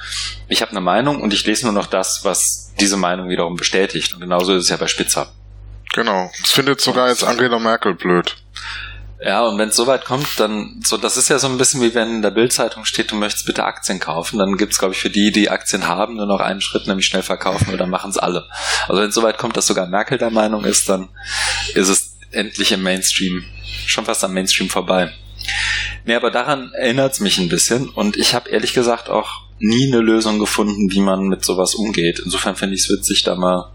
Ich habe eine Meinung und ich lese nur noch das, was diese Meinung wiederum bestätigt. Und genauso ist es ja bei Spitzer. Genau. Das findet sogar jetzt Angela Merkel blöd. Ja, und wenn es soweit kommt, dann so, das ist ja so ein bisschen wie wenn in der Bildzeitung steht, du möchtest bitte Aktien kaufen, dann gibt's glaube ich für die, die Aktien haben, nur noch einen Schritt, nämlich schnell verkaufen oder machen es alle. Also wenn es soweit kommt, dass sogar Merkel der Meinung ist, dann ist es endlich im Mainstream, schon fast am Mainstream vorbei. Nee, aber daran erinnert's mich ein bisschen und ich habe ehrlich gesagt auch nie eine Lösung gefunden, wie man mit sowas umgeht. Insofern finde ich es witzig, da mal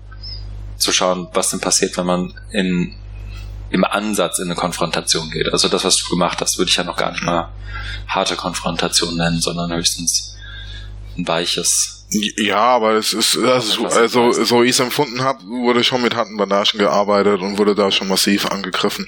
zu schauen, was denn passiert, wenn man in im Ansatz in eine Konfrontation geht. Also das, was du gemacht hast, würde ich ja noch gar nicht mal harte Konfrontation nennen, sondern höchstens ein weiches. Ja, aber es ist also, also so ich es empfunden habe, wurde schon mit harten Bandagen gearbeitet und wurde da schon massiv angegriffen.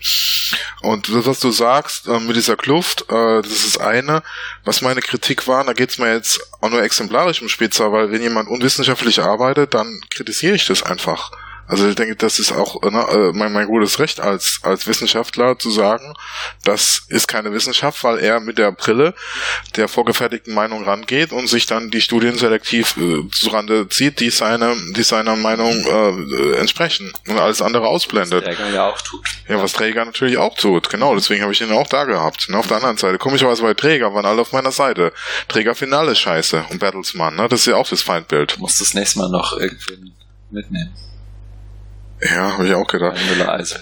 Und das, was du sagst äh, mit dieser Kluft, äh, das ist eine. Was meine Kritik war, da geht's mir jetzt auch nur exemplarisch um Spitzer, weil wenn jemand unwissenschaftlich arbeitet, dann kritisiere ich das einfach. Also ich denke, das ist auch ne, äh, mein, mein gutes Recht als, als Wissenschaftler zu sagen, das ist keine Wissenschaft, weil er mit der Brille der vorgefertigten Meinung rangeht und sich dann die Studien selektiv äh, zurande zieht, die seiner die seiner Meinung äh, entsprechen und alles andere ausblendet. Was Träger ja auch tut. Ja, was Träger natürlich auch tut, genau, deswegen habe ich ihn auch da gehabt. Ne, auf der anderen Seite, komischerweise bei Träger waren alle auf meiner Seite. Träger Finale scheiße und Battlesman, ne, das ist ja auch das Feindbild. Du musst das nächste Mal noch irgendwie mitnehmen. Ja, habe ich auch gedacht. Müller Eisel.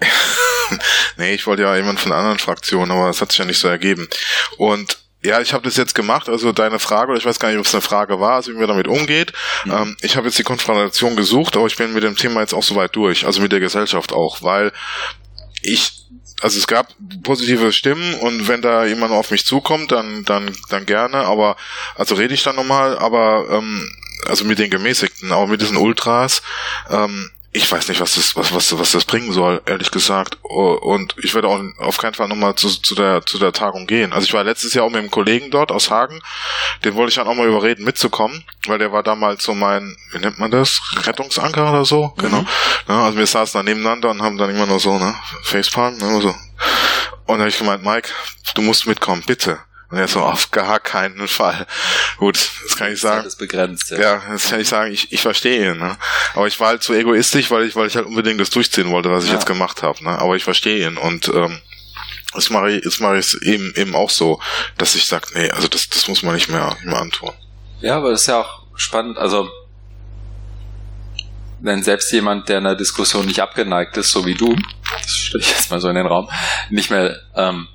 nee, ich wollte ja jemand von einer anderen Fraktion, aber das hat sich ja nicht so ergeben. Und ja, ich habe das jetzt gemacht, also deine Frage, oder ich weiß gar nicht, ob es eine Frage war, also wie man damit umgeht. Mhm. Ähm, ich habe jetzt die Konfrontation gesucht, aber ich bin mit dem Thema jetzt auch soweit durch, also mit der Gesellschaft auch, weil ich also es gab positive Stimmen und wenn da jemand auf mich zukommt, dann dann dann gerne, aber also rede ich dann nochmal, aber ähm, also mit den gemäßigten, aber mit diesen Ultras ähm, ich weiß nicht, was das, was, was, was das bringen soll, ehrlich gesagt. Und ich werde auch auf keinen Fall nochmal zu, zu, der, zu der Tagung gehen. Also ich war letztes Jahr auch mit einem Kollegen dort aus Hagen. Den wollte ich dann auch mal überreden, mitzukommen, weil der war damals so mein, wie nennt man das? Rettungsanker oder so? Mhm. Genau. Ja, also wir saßen da nebeneinander und haben dann immer nur so, ne? Facepalm, ne? So. Und dann habe ich gemeint, Mike, du musst mitkommen, bitte. Und er so, auf gar keinen Fall. Gut, das kann ich sagen. Das ist begrenzt, ja. ja, das kann ich sagen, ich, ich verstehe ihn. Ne? Aber ich war halt zu egoistisch, weil ich, weil ich halt unbedingt das durchziehen wollte, was ich ja. jetzt gemacht habe. Ne? Aber ich verstehe ihn. Und ähm, das mache ich, jetzt mache ich es eben, eben auch so, dass ich sage, nee, also das, das muss man nicht mehr, nicht mehr antun. Ja, aber das ist ja auch spannend. Also wenn selbst jemand, der in der Diskussion nicht abgeneigt ist, so wie du, das stelle ich jetzt mal so in den Raum, nicht mehr ähm,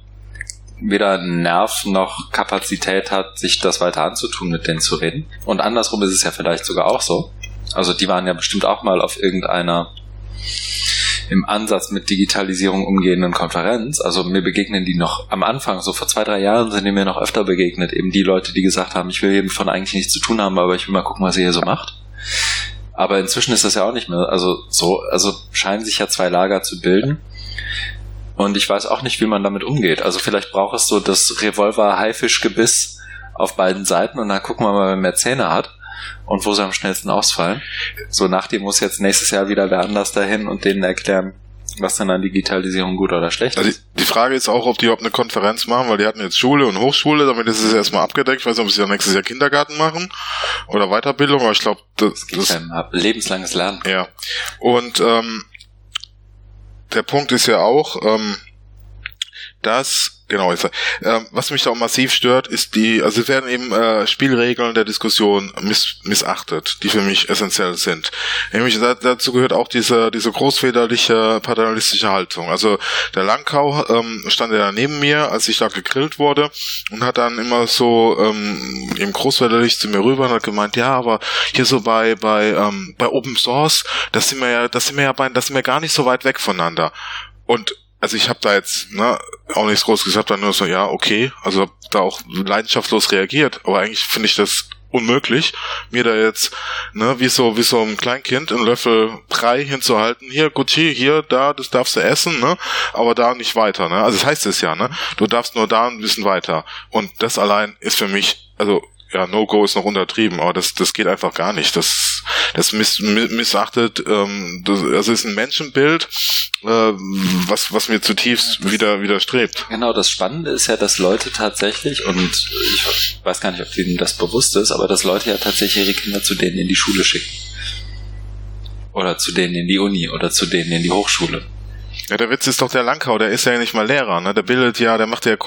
weder Nerv noch Kapazität hat, sich das weiter anzutun, mit denen zu reden. Und andersrum ist es ja vielleicht sogar auch so. Also die waren ja bestimmt auch mal auf irgendeiner im Ansatz mit Digitalisierung umgehenden Konferenz. Also mir begegnen die noch am Anfang, so vor zwei, drei Jahren sind die mir noch öfter begegnet. Eben die Leute, die gesagt haben, ich will eben von eigentlich nichts zu tun haben, aber ich will mal gucken, was ihr hier so macht. Aber inzwischen ist das ja auch nicht mehr, also so, also scheinen sich ja zwei Lager zu bilden. Und ich weiß auch nicht, wie man damit umgeht. Also vielleicht braucht es so das Revolver-Haifisch-Gebiss auf beiden Seiten und dann gucken wir mal, wer mehr Zähne hat und wo sie am schnellsten ausfallen. So nach dem muss jetzt nächstes Jahr wieder wer anders dahin und denen erklären, was denn an Digitalisierung gut oder schlecht ist. Also die Frage ist auch, ob die überhaupt eine Konferenz machen, weil die hatten jetzt Schule und Hochschule, damit ist es erstmal abgedeckt. Ich weiß nicht, ob sie ja nächstes Jahr Kindergarten machen oder Weiterbildung, aber ich glaube, das, das, das lebenslanges Lernen. Ja. Und ähm, der Punkt ist ja auch, ähm, dass Genau, jetzt, äh, was mich da auch massiv stört, ist die, also es werden eben äh, Spielregeln der Diskussion miss, missachtet, die für mich essentiell sind. Nämlich da, dazu gehört auch diese, diese großväterliche paternalistische Haltung. Also der Langkau ähm, stand ja neben mir, als ich da gegrillt wurde und hat dann immer so ähm, eben großväterlich zu mir rüber und hat gemeint, ja, aber hier so bei bei ähm, bei Open Source, das sind wir ja, das sind wir ja bei, das sind wir gar nicht so weit weg voneinander. Und also ich habe da jetzt ne, auch nichts groß gesagt, dann nur so, ja, okay, also hab da auch leidenschaftslos reagiert, aber eigentlich finde ich das unmöglich, mir da jetzt, ne, wie so, wie so ein Kleinkind einen Löffel Brei hinzuhalten. Hier, Gucci, hier, da, das darfst du essen, ne, aber da nicht weiter, ne. Also das heißt es ja, ne. Du darfst nur da ein bisschen weiter. Und das allein ist für mich, also ja, No-Go ist noch untertrieben, aber das, das geht einfach gar nicht. Das, das miss, missachtet, ähm, das, das ist ein Menschenbild, äh, was, was mir zutiefst wieder widerstrebt. Genau, das Spannende ist ja, dass Leute tatsächlich, und ich weiß gar nicht, ob denen das bewusst ist, aber dass Leute ja tatsächlich ihre Kinder zu denen in die Schule schicken. Oder zu denen in die Uni oder zu denen in die Hochschule. Ja, der Witz ist doch der Langkau, der ist ja nicht mal Lehrer, ne? Der bildet ja, der macht ja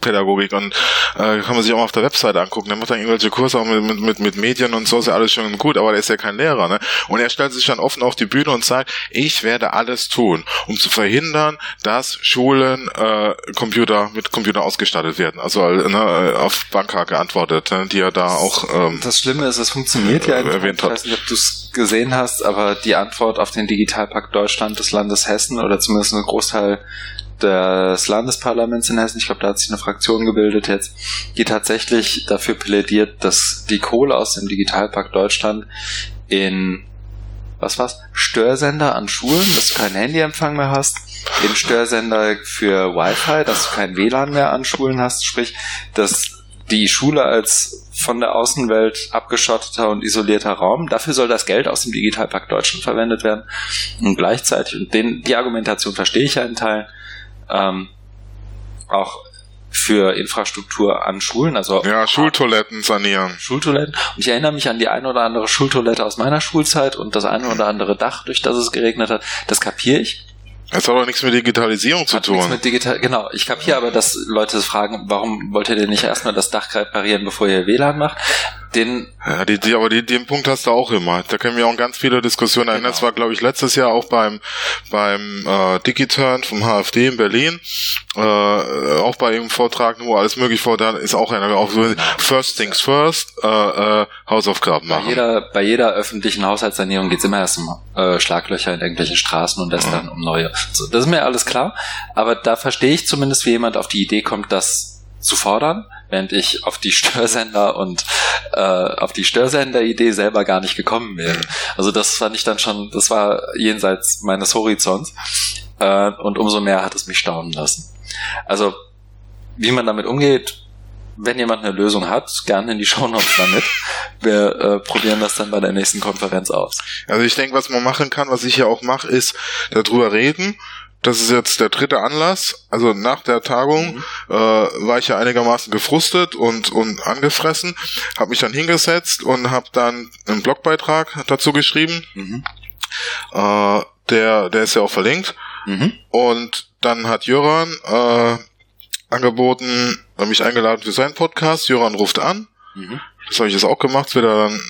Kunstpädagogik und äh, kann man sich auch mal auf der Webseite angucken. Der macht dann irgendwelche Kurse auch mit, mit, mit, Medien und so, ist ja alles schon gut, aber der ist ja kein Lehrer, ne? Und er stellt sich dann offen auf die Bühne und sagt, ich werde alles tun, um zu verhindern, dass Schulen äh, Computer mit Computer ausgestattet werden. Also ne, auf Banka geantwortet, ne? die er da auch ähm, Das Schlimme ist, es funktioniert ja äh, erwähnt hat. Ich weiß nicht, ob du es gesehen hast, aber die Antwort auf den Digitalpakt Deutschland des Landes Hessen oder zumindest ein Großteil des Landesparlaments in Hessen, ich glaube, da hat sich eine Fraktion gebildet jetzt, die tatsächlich dafür plädiert, dass die Kohle aus dem Digitalpakt Deutschland in was war's? Störsender an Schulen, dass du keinen Handyempfang mehr hast, in Störsender für Wi-Fi, dass du kein WLAN mehr an Schulen hast, sprich, dass die Schule als von der Außenwelt abgeschotteter und isolierter Raum. Dafür soll das Geld aus dem Digitalpakt Deutschland verwendet werden. Und gleichzeitig, und den, die Argumentation verstehe ich ja in Teilen, ähm, auch für Infrastruktur an Schulen, also ja, Schultoiletten sanieren. Schultoiletten. Und ich erinnere mich an die eine oder andere Schultoilette aus meiner Schulzeit und das eine oder andere Dach, durch das es geregnet hat. Das kapiere ich. Das hat auch nichts mit Digitalisierung zu Hat tun. nichts mit digital, genau. Ich kapiere aber, dass Leute fragen, warum wollt ihr denn nicht erstmal das Dach reparieren, bevor ihr WLAN macht? Den Ja, die, die, aber die, den Punkt hast du auch immer. Da können wir auch ganz viele Diskussionen erinnern. Genau. Das war, glaube ich, letztes Jahr auch beim, beim äh, Digiturn vom HFD in Berlin. Äh, auch bei ihrem Vortrag, wo alles möglich vor, da ist auch einer auch so First Things First, äh, äh, Hausaufgaben bei machen. jeder, bei jeder öffentlichen Haushaltssanierung geht es immer erst um äh, Schlaglöcher in irgendwelchen Straßen und erst dann um neue. So, das ist mir alles klar. Aber da verstehe ich zumindest, wie jemand auf die Idee kommt, das zu fordern, während ich auf die Störsender und äh, auf die Störsender-Idee selber gar nicht gekommen wäre. Also das fand ich dann schon, das war jenseits meines Horizonts. Äh, und umso mehr hat es mich staunen lassen. Also, wie man damit umgeht, wenn jemand eine Lösung hat, gerne in die Shownotes damit. Wir äh, probieren das dann bei der nächsten Konferenz aus. Also ich denke, was man machen kann, was ich ja auch mache, ist darüber reden. Das ist jetzt der dritte Anlass. Also nach der Tagung Mhm. äh, war ich ja einigermaßen gefrustet und, und angefressen, habe mich dann hingesetzt und habe dann einen Blogbeitrag dazu geschrieben. Mhm. Äh, der, der ist ja auch verlinkt. Mhm. Und dann hat Jöran äh, angeboten, äh, mich eingeladen für seinen Podcast. Jöran ruft an. Mhm. Das habe ich jetzt auch gemacht, das wird er dann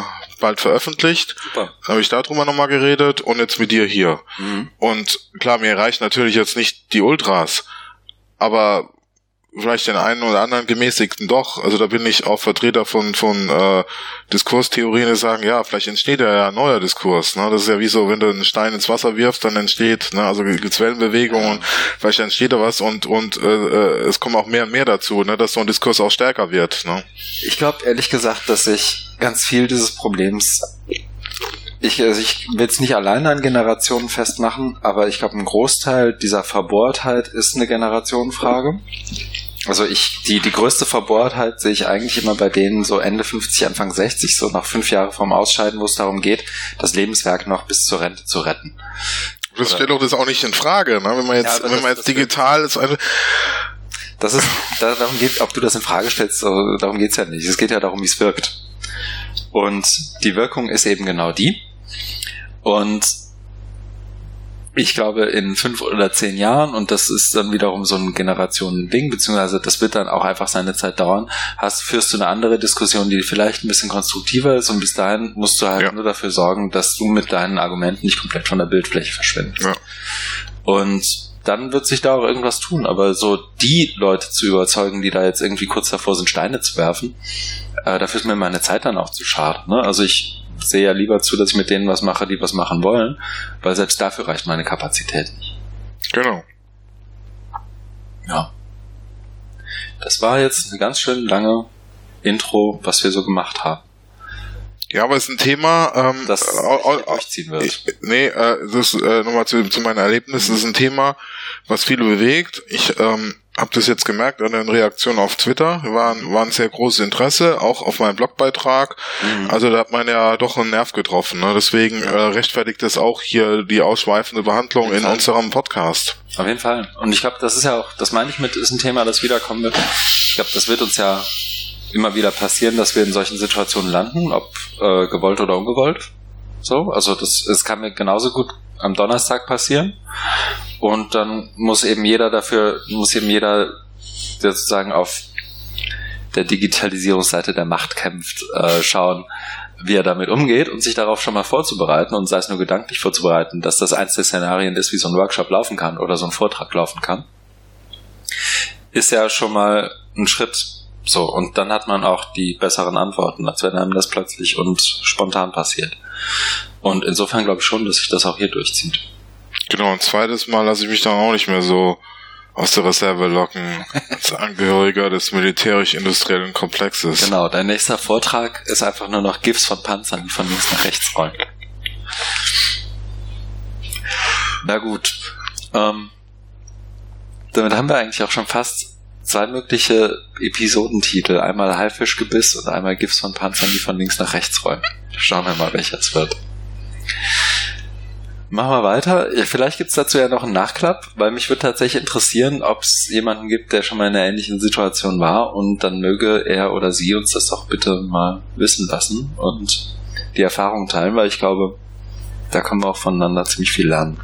äh, bald veröffentlicht. Super. Dann habe ich darüber nochmal geredet und jetzt mit dir hier. Mhm. Und klar, mir reichen natürlich jetzt nicht die Ultras, aber vielleicht den einen oder anderen gemäßigten doch. Also da bin ich auch Vertreter von von äh, Diskurstheorien, die sagen, ja, vielleicht entsteht ja ein neuer Diskurs. Ne? Das ist ja wie so, wenn du einen Stein ins Wasser wirfst, dann entsteht, ne? also gibt's Wellenbewegungen, vielleicht entsteht da was und und äh, äh, es kommen auch mehr und mehr dazu, ne? dass so ein Diskurs auch stärker wird. Ne? Ich glaube ehrlich gesagt, dass ich ganz viel dieses Problems ich, also ich will es nicht alleine an Generationen festmachen, aber ich glaube, ein Großteil dieser Verbohrtheit ist eine Generationenfrage. Also ich, die, die größte Verbohrtheit sehe ich eigentlich immer bei denen so Ende 50, Anfang 60, so nach fünf Jahren vorm Ausscheiden, wo es darum geht, das Lebenswerk noch bis zur Rente zu retten. Das Oder- stellt doch das auch nicht in Frage, ne? wenn man Ja, jetzt, aber wenn das- man jetzt digital ist, also, Das ist, da, darum geht, ob du das in Frage stellst, darum geht's ja nicht. Es geht ja darum, wie es wirkt. Und die Wirkung ist eben genau die. Und ich glaube, in fünf oder zehn Jahren, und das ist dann wiederum so ein Generationending, beziehungsweise das wird dann auch einfach seine Zeit dauern, hast, führst du eine andere Diskussion, die vielleicht ein bisschen konstruktiver ist, und bis dahin musst du halt Ja. nur dafür sorgen, dass du mit deinen Argumenten nicht komplett von der Bildfläche verschwindest. Ja. Und dann wird sich da auch irgendwas tun. Aber so die Leute zu überzeugen, die da jetzt irgendwie kurz davor sind, Steine zu werfen, äh, dafür ist mir meine Zeit dann auch zu schade. Ne? Also ich sehe ja lieber zu, dass ich mit denen was mache, die was machen wollen, weil selbst dafür reicht meine Kapazität nicht. genau. Ja. Das war jetzt eine ganz schön lange Intro, was wir so gemacht haben. Ja, aber es ist ein Thema, ähm, das äh, durchziehen wird. Ich, nee, äh, das äh, nochmal zu, zu meinen Erlebnissen, das ist ein Thema, was viele bewegt. Ich ähm, habe das jetzt gemerkt an den Reaktionen auf Twitter. Waren, waren sehr großes Interesse, auch auf meinen Blogbeitrag. Mhm. Also da hat man ja doch einen Nerv getroffen. Ne? Deswegen äh, rechtfertigt es auch hier die ausschweifende Behandlung in unserem Podcast. Auf jeden Fall. Und ich glaube, das ist ja auch, das meine ich mit, ist ein Thema, das wiederkommen wird. Ich glaube, das wird uns ja immer wieder passieren, dass wir in solchen Situationen landen, ob äh, gewollt oder ungewollt. So, also das, es kann mir genauso gut am Donnerstag passieren. Und dann muss eben jeder dafür, muss eben jeder sozusagen auf der Digitalisierungsseite der Macht kämpft, äh, schauen, wie er damit umgeht und sich darauf schon mal vorzubereiten und sei es nur gedanklich vorzubereiten, dass das eins der Szenarien ist, wie so ein Workshop laufen kann oder so ein Vortrag laufen kann, ist ja schon mal ein Schritt. So, und dann hat man auch die besseren Antworten, als wenn einem das plötzlich und spontan passiert. Und insofern glaube ich schon, dass sich das auch hier durchzieht. Genau, ein zweites Mal lasse ich mich dann auch nicht mehr so aus der Reserve locken als Angehöriger des militärisch-industriellen Komplexes. Genau, dein nächster Vortrag ist einfach nur noch GIFs von Panzern, die von links nach rechts rollen. Na gut. Ähm, damit haben wir eigentlich auch schon fast zwei mögliche Episodentitel. Einmal Haifischgebiss und einmal GIFs von Panzern, die von links nach rechts rollen. Schauen wir mal, welcher es wird. Machen wir weiter. Ja, vielleicht gibt's dazu ja noch einen Nachklapp, weil mich würde tatsächlich interessieren, ob es jemanden gibt, der schon mal in einer ähnlichen Situation war und dann möge er oder sie uns das doch bitte mal wissen lassen und die Erfahrung teilen, weil ich glaube, da können wir auch voneinander ziemlich viel lernen.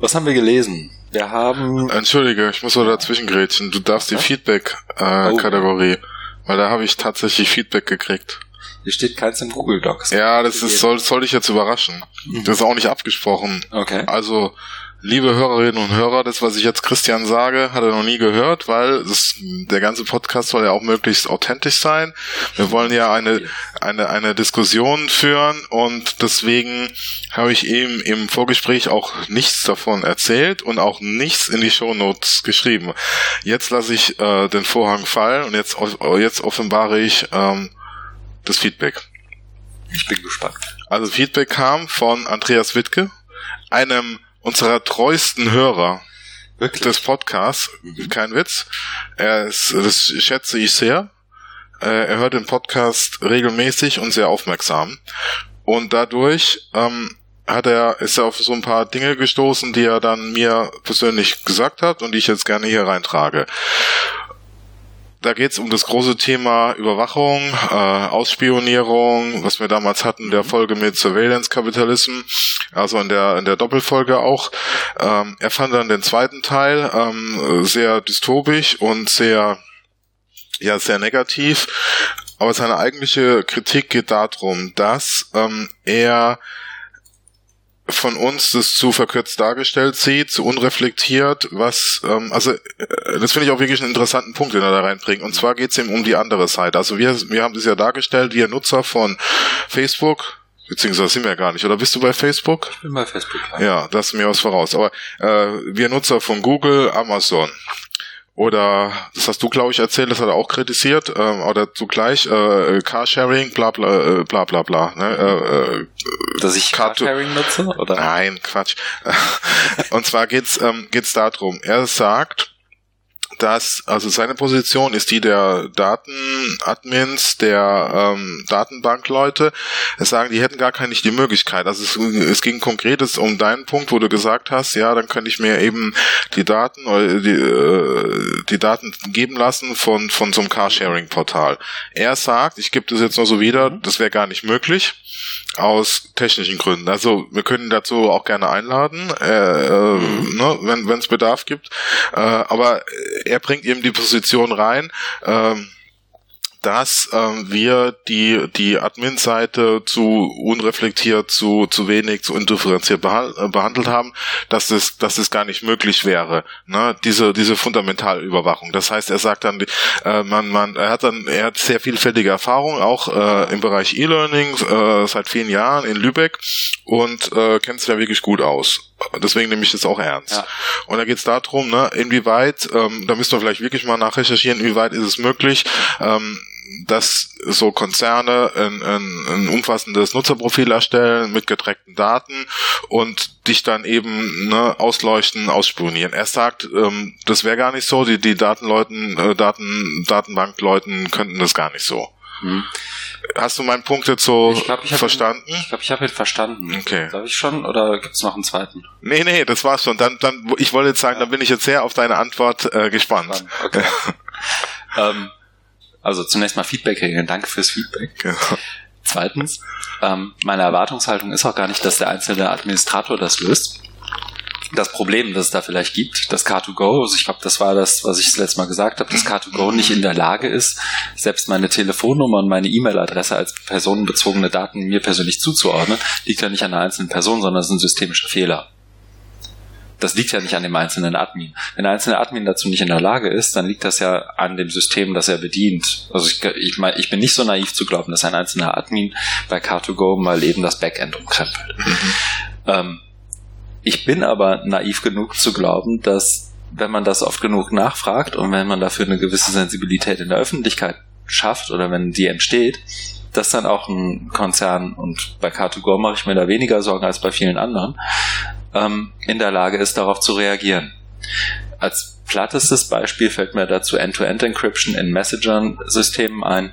Was haben wir gelesen? Wir haben. Entschuldige, ich muss so dazwischen grätschen. Du darfst die Feedback-Kategorie, äh, oh. weil da habe ich tatsächlich Feedback gekriegt. Hier steht keins im Google Docs. Ja, das ist, soll, soll dich jetzt überraschen. Mhm. Das ist auch nicht abgesprochen. Okay. Also, liebe Hörerinnen und Hörer, das, was ich jetzt Christian sage, hat er noch nie gehört, weil das, der ganze Podcast soll ja auch möglichst authentisch sein. Wir wollen ja eine, eine, eine Diskussion führen und deswegen habe ich ihm im Vorgespräch auch nichts davon erzählt und auch nichts in die Shownotes geschrieben. Jetzt lasse ich äh, den Vorhang fallen und jetzt, jetzt offenbare ich ähm, das Feedback. Ich bin gespannt. Also Feedback kam von Andreas Wittke, einem unserer treuesten Hörer Wirklich? des Podcasts. Kein Witz. Er ist, das schätze ich sehr. Äh, er hört den Podcast regelmäßig und sehr aufmerksam. Und dadurch ähm, hat er, ist er auf so ein paar Dinge gestoßen, die er dann mir persönlich gesagt hat und die ich jetzt gerne hier reintrage. Da geht es um das große Thema Überwachung, äh, Ausspionierung, was wir damals hatten, der mhm. Folge mit Surveillance Capitalism, also in der in der Doppelfolge auch. Ähm, er fand dann den zweiten Teil ähm, sehr dystopisch und sehr ja sehr negativ. Aber seine eigentliche Kritik geht darum, dass ähm, er von uns das zu verkürzt dargestellt sieht, zu unreflektiert, was, ähm, also äh, das finde ich auch wirklich einen interessanten Punkt, den er da reinbringt. Und zwar geht es ihm um die andere Seite. Also wir, wir haben das ja dargestellt, wir Nutzer von Facebook, beziehungsweise sind wir ja gar nicht. Oder bist du bei Facebook? Ich bin bei Facebook. Ja, ja das ist mir was voraus. Aber äh, wir Nutzer von Google, Amazon, oder das hast du, glaube ich, erzählt, das hat er auch kritisiert, ähm, oder zugleich äh, Carsharing, bla bla äh, bla bla bla. Ne? Äh, äh, Dass ich Carsharing nutze? Oder? Nein, Quatsch. Und zwar geht's ähm, geht's darum. Er sagt, dass, also seine Position ist die der Datenadmins, der ähm, Datenbankleute. Es sagen, die hätten gar keine nicht die Möglichkeit. Also es, es ging konkret um deinen Punkt, wo du gesagt hast, ja, dann könnte ich mir eben die Daten oder die, äh, die Daten geben lassen von, von so einem Carsharing-Portal. Er sagt, ich gebe das jetzt nur so wieder, mhm. das wäre gar nicht möglich aus technischen Gründen. Also wir können dazu auch gerne einladen, äh, äh, mhm. ne, wenn es Bedarf gibt. Äh, aber er bringt eben die Position rein. Ähm, dass ähm, wir die die Admin-Seite zu unreflektiert, zu zu wenig, zu indifferenziert behal- äh, behandelt haben, dass es dass es gar nicht möglich wäre, ne? diese diese Fundamentalüberwachung. Das heißt, er sagt dann, äh, man man er hat dann er hat sehr vielfältige Erfahrung auch äh, im Bereich E-Learning äh, seit vielen Jahren in Lübeck und äh, kennt sich da wirklich gut aus. Deswegen nehme ich das auch ernst. Ja. Und da geht es darum, ne, inwieweit, ähm, da müssen wir vielleicht wirklich mal nachrecherchieren, inwieweit ist es möglich, ähm, dass so Konzerne ein, ein, ein umfassendes Nutzerprofil erstellen mit getrackten Daten und dich dann eben ne, ausleuchten, ausspionieren. Er sagt, ähm, das wäre gar nicht so, die, die Datenleuten, äh, Daten, Datenbankleuten könnten das gar nicht so. Hm. Hast du meinen Punkt jetzt so Ich glaube, ich verstanden? Ich glaube, ich habe ihn verstanden. Okay. Darf ich schon oder gibt's noch einen zweiten? Nee, nee, das war's schon. Dann, dann, ich wollte jetzt sagen, Ja. dann bin ich jetzt sehr auf deine Antwort äh, gespannt. Okay. ähm, also zunächst mal Feedback-Regeln. Danke fürs Feedback. Genau. Zweitens, ähm, meine Erwartungshaltung ist auch gar nicht, dass der einzelne Administrator das löst. Das Problem, das es da vielleicht gibt, dass Car2Go, also ich glaube, das war das, was ich das letzte Mal gesagt habe, dass Car2Go nicht in der Lage ist, selbst meine Telefonnummer und meine E-Mail-Adresse als personenbezogene Daten mir persönlich zuzuordnen, liegt ja nicht an einer einzelnen Person, sondern es ist ein systemischer Fehler. Das liegt ja nicht an dem einzelnen Admin. Wenn der einzelne Admin dazu nicht in der Lage ist, dann liegt das ja an dem System, das er bedient. Also ich, ich, mein, ich bin nicht so naiv zu glauben, dass ein einzelner Admin bei Car2Go mal eben das Backend umkrempelt. Ähm, ich bin aber naiv genug zu glauben, dass wenn man das oft genug nachfragt und wenn man dafür eine gewisse Sensibilität in der Öffentlichkeit schafft oder wenn die entsteht, dass dann auch ein Konzern, und bei Car2Go mache ich mir da weniger Sorgen als bei vielen anderen, ähm, in der Lage ist, darauf zu reagieren. Als plattestes Beispiel fällt mir dazu End-to-End-Encryption in Messenger-Systemen ein,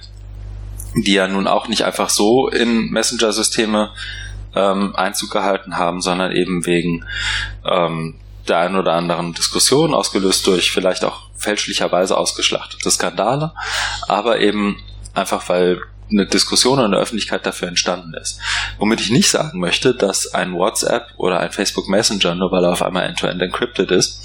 die ja nun auch nicht einfach so in Messenger-Systeme ähm, Einzug gehalten haben, sondern eben wegen ähm, der einen oder anderen Diskussion, ausgelöst durch vielleicht auch fälschlicherweise ausgeschlachtete Skandale, aber eben einfach weil eine Diskussion in der Öffentlichkeit dafür entstanden ist. Womit ich nicht sagen möchte, dass ein WhatsApp oder ein Facebook Messenger, nur weil er auf einmal end-to-end encrypted ist,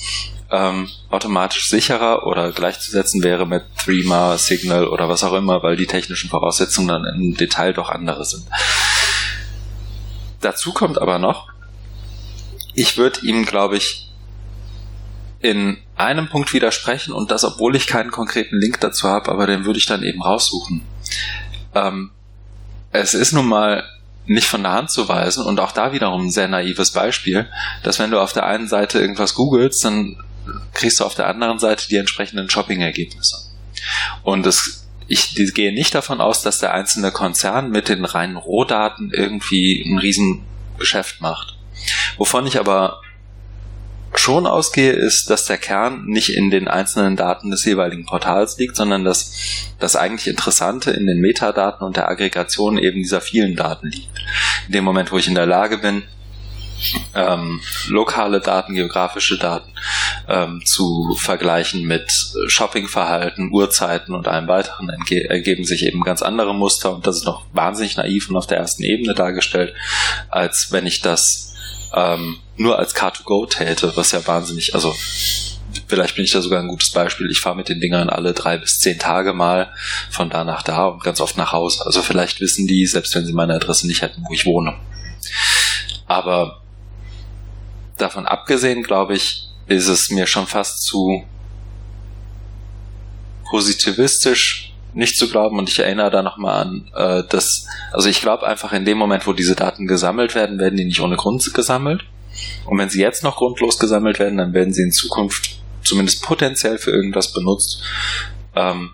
ähm, automatisch sicherer oder gleichzusetzen wäre mit Threema, Signal oder was auch immer, weil die technischen Voraussetzungen dann im Detail doch andere sind. Dazu kommt aber noch, ich würde ihm, glaube ich, in einem Punkt widersprechen und das, obwohl ich keinen konkreten Link dazu habe, aber den würde ich dann eben raussuchen. Ähm, es ist nun mal nicht von der Hand zu weisen und auch da wiederum ein sehr naives Beispiel, dass wenn du auf der einen Seite irgendwas googelst, dann kriegst du auf der anderen Seite die entsprechenden Shopping-Ergebnisse. Und es, ich gehe nicht davon aus, dass der einzelne Konzern mit den reinen Rohdaten irgendwie ein Riesengeschäft macht. Wovon ich aber schon ausgehe, ist, dass der Kern nicht in den einzelnen Daten des jeweiligen Portals liegt, sondern dass das eigentlich Interessante in den Metadaten und der Aggregation eben dieser vielen Daten liegt. In dem Moment, wo ich in der Lage bin, ähm, lokale Daten, geografische Daten ähm, zu vergleichen mit Shoppingverhalten, Uhrzeiten und allem weiteren, ergeben sich eben ganz andere Muster und das ist noch wahnsinnig naiv und auf der ersten Ebene dargestellt, als wenn ich das ähm, nur als Car2Go täte, was ja wahnsinnig, also vielleicht bin ich da sogar ein gutes Beispiel. Ich fahre mit den Dingern alle drei bis zehn Tage mal von da nach da und ganz oft nach Hause. Also vielleicht wissen die, selbst wenn sie meine Adresse nicht hätten, wo ich wohne. Aber davon abgesehen, glaube ich, ist es mir schon fast zu positivistisch nicht zu glauben und ich erinnere da nochmal an, äh, dass, also ich glaube einfach in dem Moment, wo diese Daten gesammelt werden, werden die nicht ohne Grund gesammelt. Und wenn sie jetzt noch grundlos gesammelt werden, dann werden sie in Zukunft zumindest potenziell für irgendwas benutzt, ähm,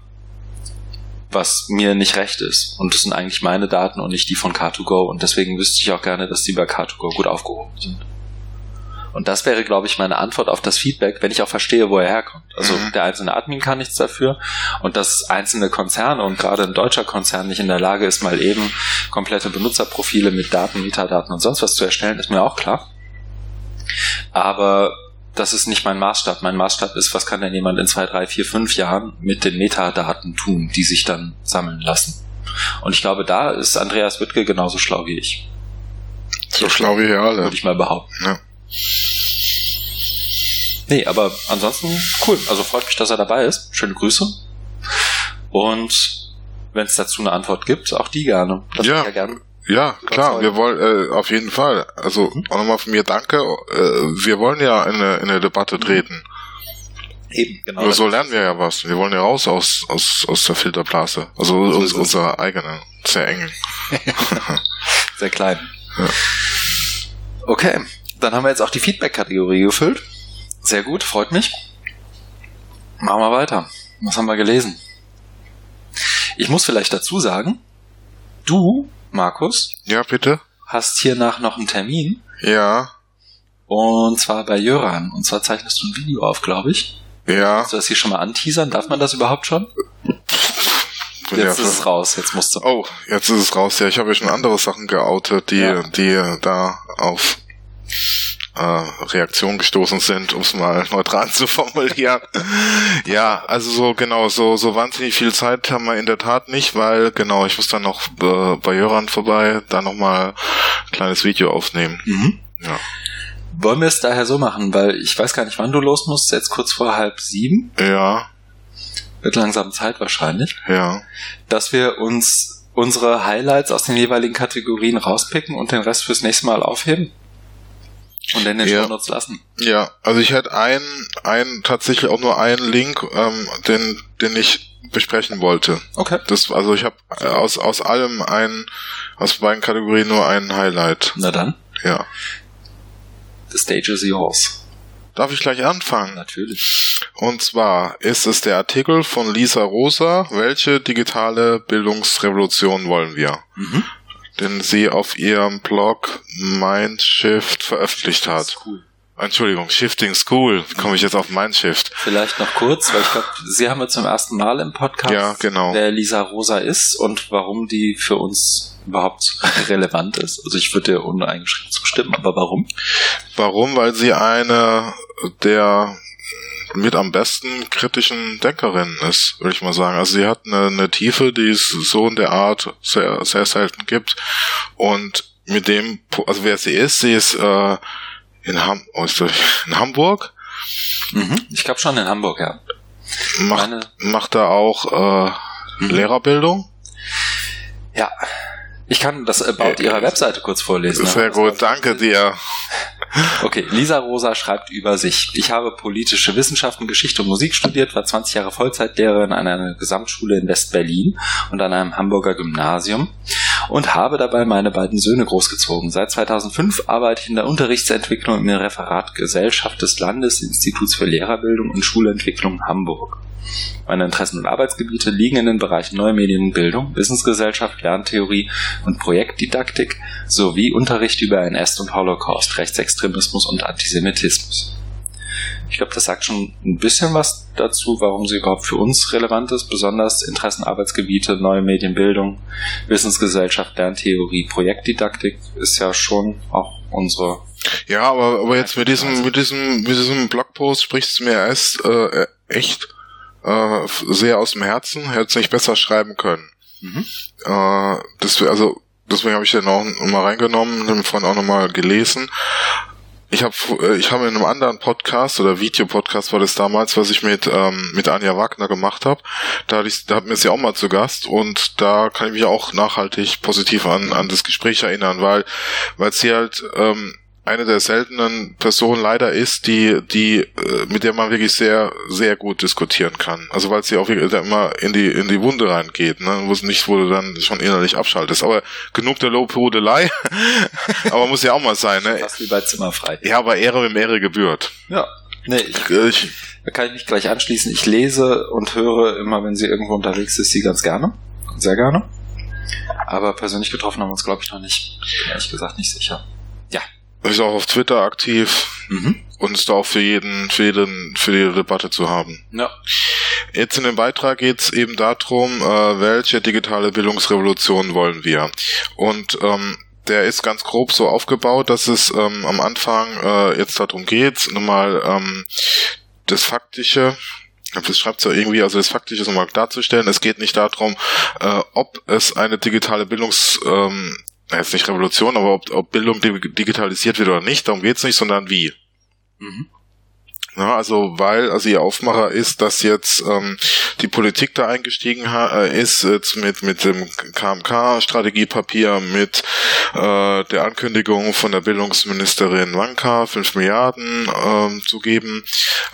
was mir nicht recht ist. Und das sind eigentlich meine Daten und nicht die von Car2Go. Und deswegen wüsste ich auch gerne, dass die bei Car2Go gut aufgehoben sind. Und das wäre, glaube ich, meine Antwort auf das Feedback, wenn ich auch verstehe, wo er herkommt. Also Mhm. der einzelne Admin kann nichts dafür und dass einzelne Konzerne und gerade ein deutscher Konzern nicht in der Lage ist, mal eben komplette Benutzerprofile mit Daten, Metadaten und sonst was zu erstellen, ist mir auch klar. Aber das ist nicht mein Maßstab. Mein Maßstab ist, was kann denn jemand in zwei, drei, vier, fünf Jahren mit den Metadaten tun, die sich dann sammeln lassen. Und ich glaube, da ist Andreas Wittke genauso schlau wie ich. So schlau wie wir alle. Würde ich mal behaupten. Ja. Nee, aber ansonsten cool. Also freut mich, dass er dabei ist. Schöne Grüße. Und wenn es dazu eine Antwort gibt, auch die gerne. Das ja. ja gerne ja, klar, wir wollen äh, auf jeden Fall. Also mhm. auch nochmal von mir danke. Äh, wir wollen ja in eine, in eine Debatte mhm. treten. Eben, genau. Nur so lernen wir ja was. Wir wollen ja raus aus, aus, aus der Filterblase. Also so uns, unserer eigenen. Sehr eng. sehr klein. Ja. Okay, dann haben wir jetzt auch die Feedback-Kategorie gefüllt. Sehr gut, freut mich. Machen wir weiter. Was haben wir gelesen? Ich muss vielleicht dazu sagen, du Markus. Ja, bitte. Hast hiernach noch einen Termin. Ja. Und zwar bei Jöran. Und zwar zeichnest du ein Video auf, glaube ich. Ja. Kannst du das hier schon mal anteasern? Darf man das überhaupt schon? Jetzt ja, ist es raus, jetzt musst du. Oh, jetzt ist es raus. Ja, ich habe ja schon andere Sachen geoutet, die, ja. die da auf äh, Reaktion gestoßen sind, um es mal neutral zu formulieren. ja, also so genau, so so wahnsinnig viel Zeit haben wir in der Tat nicht, weil genau, ich muss dann noch äh, bei Jöran vorbei, da nochmal ein kleines Video aufnehmen. Mhm. Ja. Wollen wir es daher so machen, weil ich weiß gar nicht, wann du los musst, jetzt kurz vor halb sieben. Ja. Wird langsam Zeit wahrscheinlich. Ja. Dass wir uns unsere Highlights aus den jeweiligen Kategorien rauspicken und den Rest fürs nächste Mal aufheben. Und dann den ja. Shownotes lassen. Ja, also ich hätte einen, einen, tatsächlich auch nur einen Link, ähm, den, den ich besprechen wollte. Okay. Das, also ich habe äh, aus, aus allem einen, aus beiden Kategorien nur einen Highlight. Na dann. Ja. The stage is yours. Darf ich gleich anfangen? Natürlich. Und zwar ist es der Artikel von Lisa Rosa, welche digitale Bildungsrevolution wollen wir? Mhm den sie auf ihrem Blog Mindshift veröffentlicht hat. Cool. Entschuldigung, Shifting School. Komme ich jetzt auf Mindshift? Vielleicht noch kurz, weil ich glaube, Sie haben ja zum ersten Mal im Podcast, ja, genau. wer Lisa Rosa ist und warum die für uns überhaupt relevant ist. Also ich würde dir uneingeschränkt zustimmen, aber warum? Warum? Weil sie eine der mit am besten kritischen Denkerin ist, würde ich mal sagen. Also sie hat eine, eine Tiefe, die es so in der Art sehr, sehr selten gibt. Und mit dem, also wer sie ist, sie ist äh, in, Ham oh, ist in Hamburg. Mhm, ich glaube schon in Hamburg, ja. Macht, Meine... macht da auch äh, mhm. Lehrerbildung? Ja. Ich kann das About äh, ihrer Webseite kurz vorlesen. Sehr gut, danke dir. Okay, Lisa Rosa schreibt über sich. Ich habe politische Wissenschaften, Geschichte und Musik studiert, war 20 Jahre Vollzeitlehrerin an einer Gesamtschule in West-Berlin und an einem Hamburger Gymnasium und habe dabei meine beiden Söhne großgezogen. Seit 2005 arbeite ich in der Unterrichtsentwicklung im Referat Gesellschaft des Landesinstituts für Lehrerbildung und Schulentwicklung Hamburg. Meine Interessen und Arbeitsgebiete liegen in den Bereichen Neue Medienbildung, Wissensgesellschaft, Lerntheorie und Projektdidaktik sowie Unterricht über NS und Holocaust, Rechtsextremismus und Antisemitismus. Ich glaube, das sagt schon ein bisschen was dazu, warum sie überhaupt für uns relevant ist. Besonders Interessen, Arbeitsgebiete, neue Medienbildung, Wissensgesellschaft, Lerntheorie, Projektdidaktik ist ja schon auch unsere. Ja, aber, aber jetzt mit diesem, mit diesem, mit diesem Blogpost sprichst du mir erst äh, echt äh, sehr aus dem Herzen, hätte es nicht besser schreiben können. Mhm. Äh, das, also deswegen habe ich den auch mal reingenommen, den vorhin auch nochmal gelesen. Ich habe äh, ich habe in einem anderen Podcast oder Videopodcast war das damals, was ich mit ähm, mit Anja Wagner gemacht habe. Da, da hatten wir sie auch mal zu Gast und da kann ich mich auch nachhaltig positiv an an das Gespräch erinnern, weil weil sie halt ähm, eine der seltenen Personen leider ist, die, die, äh, mit der man wirklich sehr, sehr gut diskutieren kann. Also weil sie auch wirklich immer in die, in die Wunde reingeht, ne? Wo es nicht, wo du dann schon innerlich abschaltest. Aber genug der Lobhudelei. aber muss ja auch mal sein, ne? Fast wie bei Zimmerfrei. Ja, aber Ehre wem Ehre gebührt. Ja. Nee, ich, ich, da kann ich mich gleich anschließen. Ich lese und höre immer, wenn sie irgendwo unterwegs ist, sie ganz gerne. Sehr gerne. Aber persönlich getroffen haben wir uns, glaube ich, noch nicht. Ehrlich gesagt nicht sicher. Ja, ist auch auf Twitter aktiv mhm. und ist da auch für jeden, für jeden, für die Debatte zu haben. Ja. Jetzt in dem Beitrag geht es eben darum, äh, welche digitale Bildungsrevolution wollen wir. Und ähm, der ist ganz grob so aufgebaut, dass es ähm, am Anfang äh, jetzt darum geht, nochmal ähm, das Faktische das schreibt so irgendwie, also das Faktische nochmal darzustellen. Es geht nicht darum, äh, ob es eine digitale Bildungs, ähm, jetzt nicht Revolution, aber ob, ob Bildung digitalisiert wird oder nicht, darum geht's nicht, sondern wie. Mhm. Ja, also weil, also ihr Aufmacher ist, dass jetzt ähm, die Politik da eingestiegen äh, ist, jetzt mit, mit dem KMK-Strategiepapier, mit äh, der Ankündigung von der Bildungsministerin Wanka, 5 Milliarden ähm, zu geben.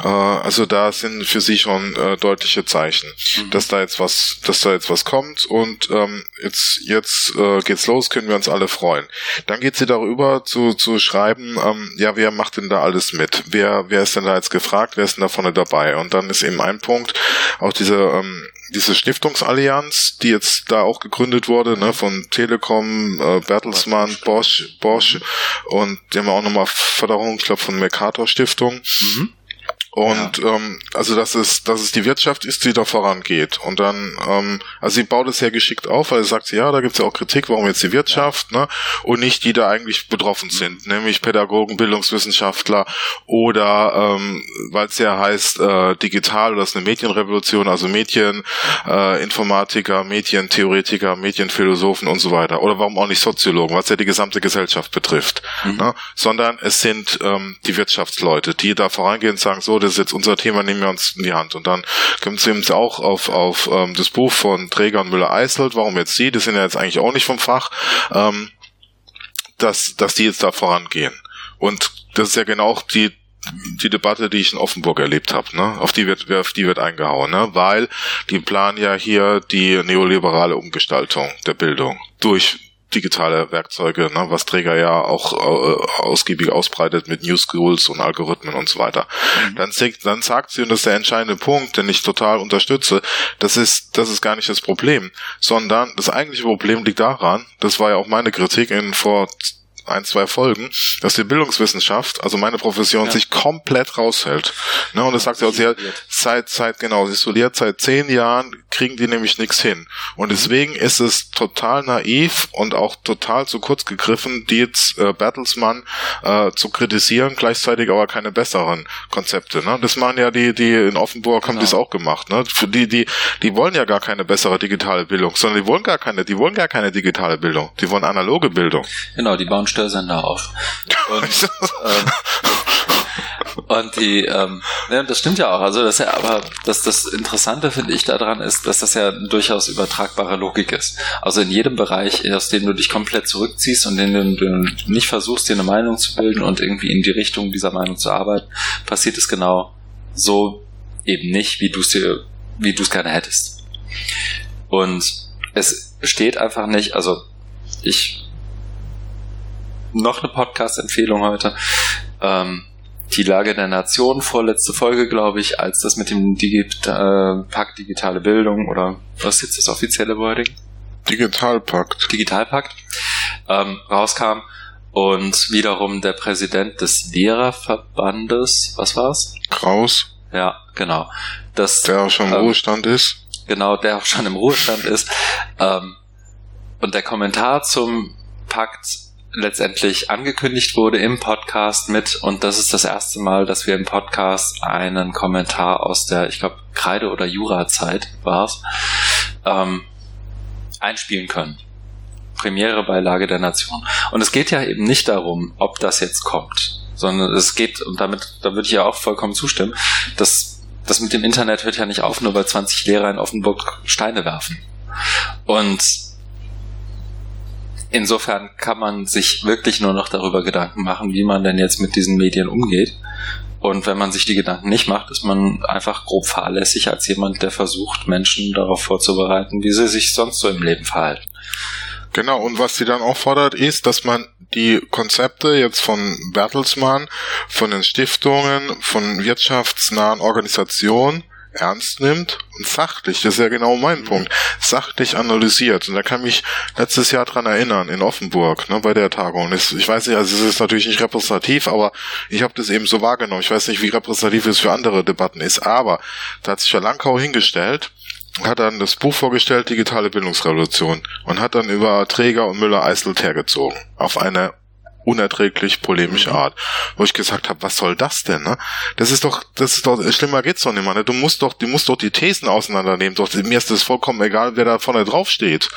Äh, also da sind für sie schon äh, deutliche Zeichen, mhm. dass da jetzt was, dass da jetzt was kommt und ähm, jetzt, jetzt äh, geht's los, können wir uns alle freuen. Dann geht sie darüber zu, zu schreiben, ähm, ja, wer macht denn da alles mit? Wer, wer ist denn da jetzt gefragt, wer ist denn da vorne dabei? Und dann ist eben ein Punkt, auch diese, ähm, diese Stiftungsallianz, die jetzt da auch gegründet wurde, ne, von Telekom, äh, Bertelsmann, Bosch, Bosch und die haben auch nochmal Förderung, ich glaube, von Mercator Stiftung. Mhm. Und ja. ähm, also dass es, dass es die Wirtschaft ist, die da vorangeht. Und dann, ähm, also sie baut es sehr geschickt auf, weil sie sagt, ja, da gibt es ja auch Kritik, warum jetzt die Wirtschaft, ja. ne? Und nicht die da eigentlich betroffen sind, nämlich Pädagogen, Bildungswissenschaftler oder ähm, weil es ja heißt, äh, digital oder ist eine Medienrevolution, also Medien, äh, Informatiker, Medientheoretiker, Medienphilosophen und so weiter. Oder warum auch nicht Soziologen, was ja die gesamte Gesellschaft betrifft. Mhm. Ne? Sondern es sind ähm, die Wirtschaftsleute, die da vorangehen und sagen, so, das ist jetzt unser Thema, nehmen wir uns in die Hand. Und dann kommt es eben auch auf, auf ähm, das Buch von Träger und Müller-Eiselt, warum jetzt sie, das sind ja jetzt eigentlich auch nicht vom Fach, ähm, dass, dass die jetzt da vorangehen. Und das ist ja genau auch die, die Debatte, die ich in Offenburg erlebt habe, ne? Auf die wird, auf die wird eingehauen, ne? Weil die planen ja hier die neoliberale Umgestaltung der Bildung durch digitale Werkzeuge, ne, was Träger ja auch äh, ausgiebig ausbreitet mit New Schools und Algorithmen und so weiter. Mhm. Dann, dann sagt sie, und das ist der entscheidende Punkt, den ich total unterstütze, das ist, das ist gar nicht das Problem, sondern das eigentliche Problem liegt daran, das war ja auch meine Kritik in vor ein, zwei Folgen, dass die Bildungswissenschaft, also meine Profession, ja. sich komplett raushält. Ne, und das sagt sie auch, sie hat seit, seit, genau, isoliert seit zehn Jahren kriegen die nämlich nichts hin. Und deswegen ist es total naiv und auch total zu kurz gegriffen, die jetzt äh, Bertelsmann äh, zu kritisieren, gleichzeitig aber keine besseren Konzepte. Ne? Das machen ja die, die in Offenburg genau. haben das auch gemacht. Ne? Für die, die, die wollen ja gar keine bessere digitale Bildung, sondern die wollen gar keine, die wollen gar keine digitale Bildung. Die wollen analoge Bildung. Genau, die bauen Störsender auf. Und, ähm, und die, ähm, ja, das stimmt ja auch. Also das ja, aber das, das Interessante finde ich daran ist, dass das ja durchaus übertragbare Logik ist. Also in jedem Bereich, aus dem du dich komplett zurückziehst und in dem du nicht versuchst, dir eine Meinung zu bilden und irgendwie in die Richtung dieser Meinung zu arbeiten, passiert es genau so eben nicht, wie du es dir, wie du es gerne hättest. Und es steht einfach nicht, also ich noch eine Podcast-Empfehlung heute. Ähm, die Lage der Nation, vorletzte Folge, glaube ich, als das mit dem Digita äh, Pakt Digitale Bildung oder was ist jetzt das offizielle Wording? Digitalpakt. Digitalpakt ähm, rauskam und wiederum der Präsident des Lehrerverbandes, was war's? Kraus. Ja, genau. Das, der auch schon im ähm, Ruhestand ist. Genau, der auch schon im Ruhestand ist. Ähm, und der Kommentar zum Pakt letztendlich angekündigt wurde im Podcast mit, und das ist das erste Mal, dass wir im Podcast einen Kommentar aus der, ich glaube, Kreide- oder Jura-Zeit war es, ähm, einspielen können. Premiere bei Lage der Nation. Und es geht ja eben nicht darum, ob das jetzt kommt, sondern es geht, und damit, da würde ich ja auch vollkommen zustimmen, dass das mit dem Internet hört ja nicht auf, nur weil 20 Lehrer in Offenburg Steine werfen. Und insofern kann man sich wirklich nur noch darüber Gedanken machen, wie man denn jetzt mit diesen Medien umgeht. Und wenn man sich die Gedanken nicht macht, ist man einfach grob fahrlässig als jemand, der versucht, Menschen darauf vorzubereiten, wie sie sich sonst so im Leben verhalten. Genau, und was sie dann auch fordert, ist, dass man die Konzepte jetzt von Bertelsmann, von den Stiftungen, von wirtschaftsnahen Organisationen ernst nimmt und sachlich, das ist ja genau mein mhm. Punkt, sachlich analysiert. Und da kann mich letztes Jahr dran erinnern, in Offenburg, ne, bei der Tagung. Ich weiß nicht, also es ist natürlich nicht repräsentativ, aber ich habe das eben so wahrgenommen. Ich weiß nicht, wie repräsentativ es für andere Debatten ist, aber da hat sich ja Langkau hingestellt hat dann das Buch vorgestellt, Digitale Bildungsrevolution, und hat dann über Träger und Müller-Eiselt hergezogen. Auf eine unerträglich polemische mhm. Art, wo ich gesagt habe, was soll das denn? Ne? Das ist doch, das ist doch schlimmer geht's doch nicht mehr. Ne? Du musst doch, du musst doch die Thesen auseinandernehmen. Doch mir ist das vollkommen egal, wer da vorne drauf steht.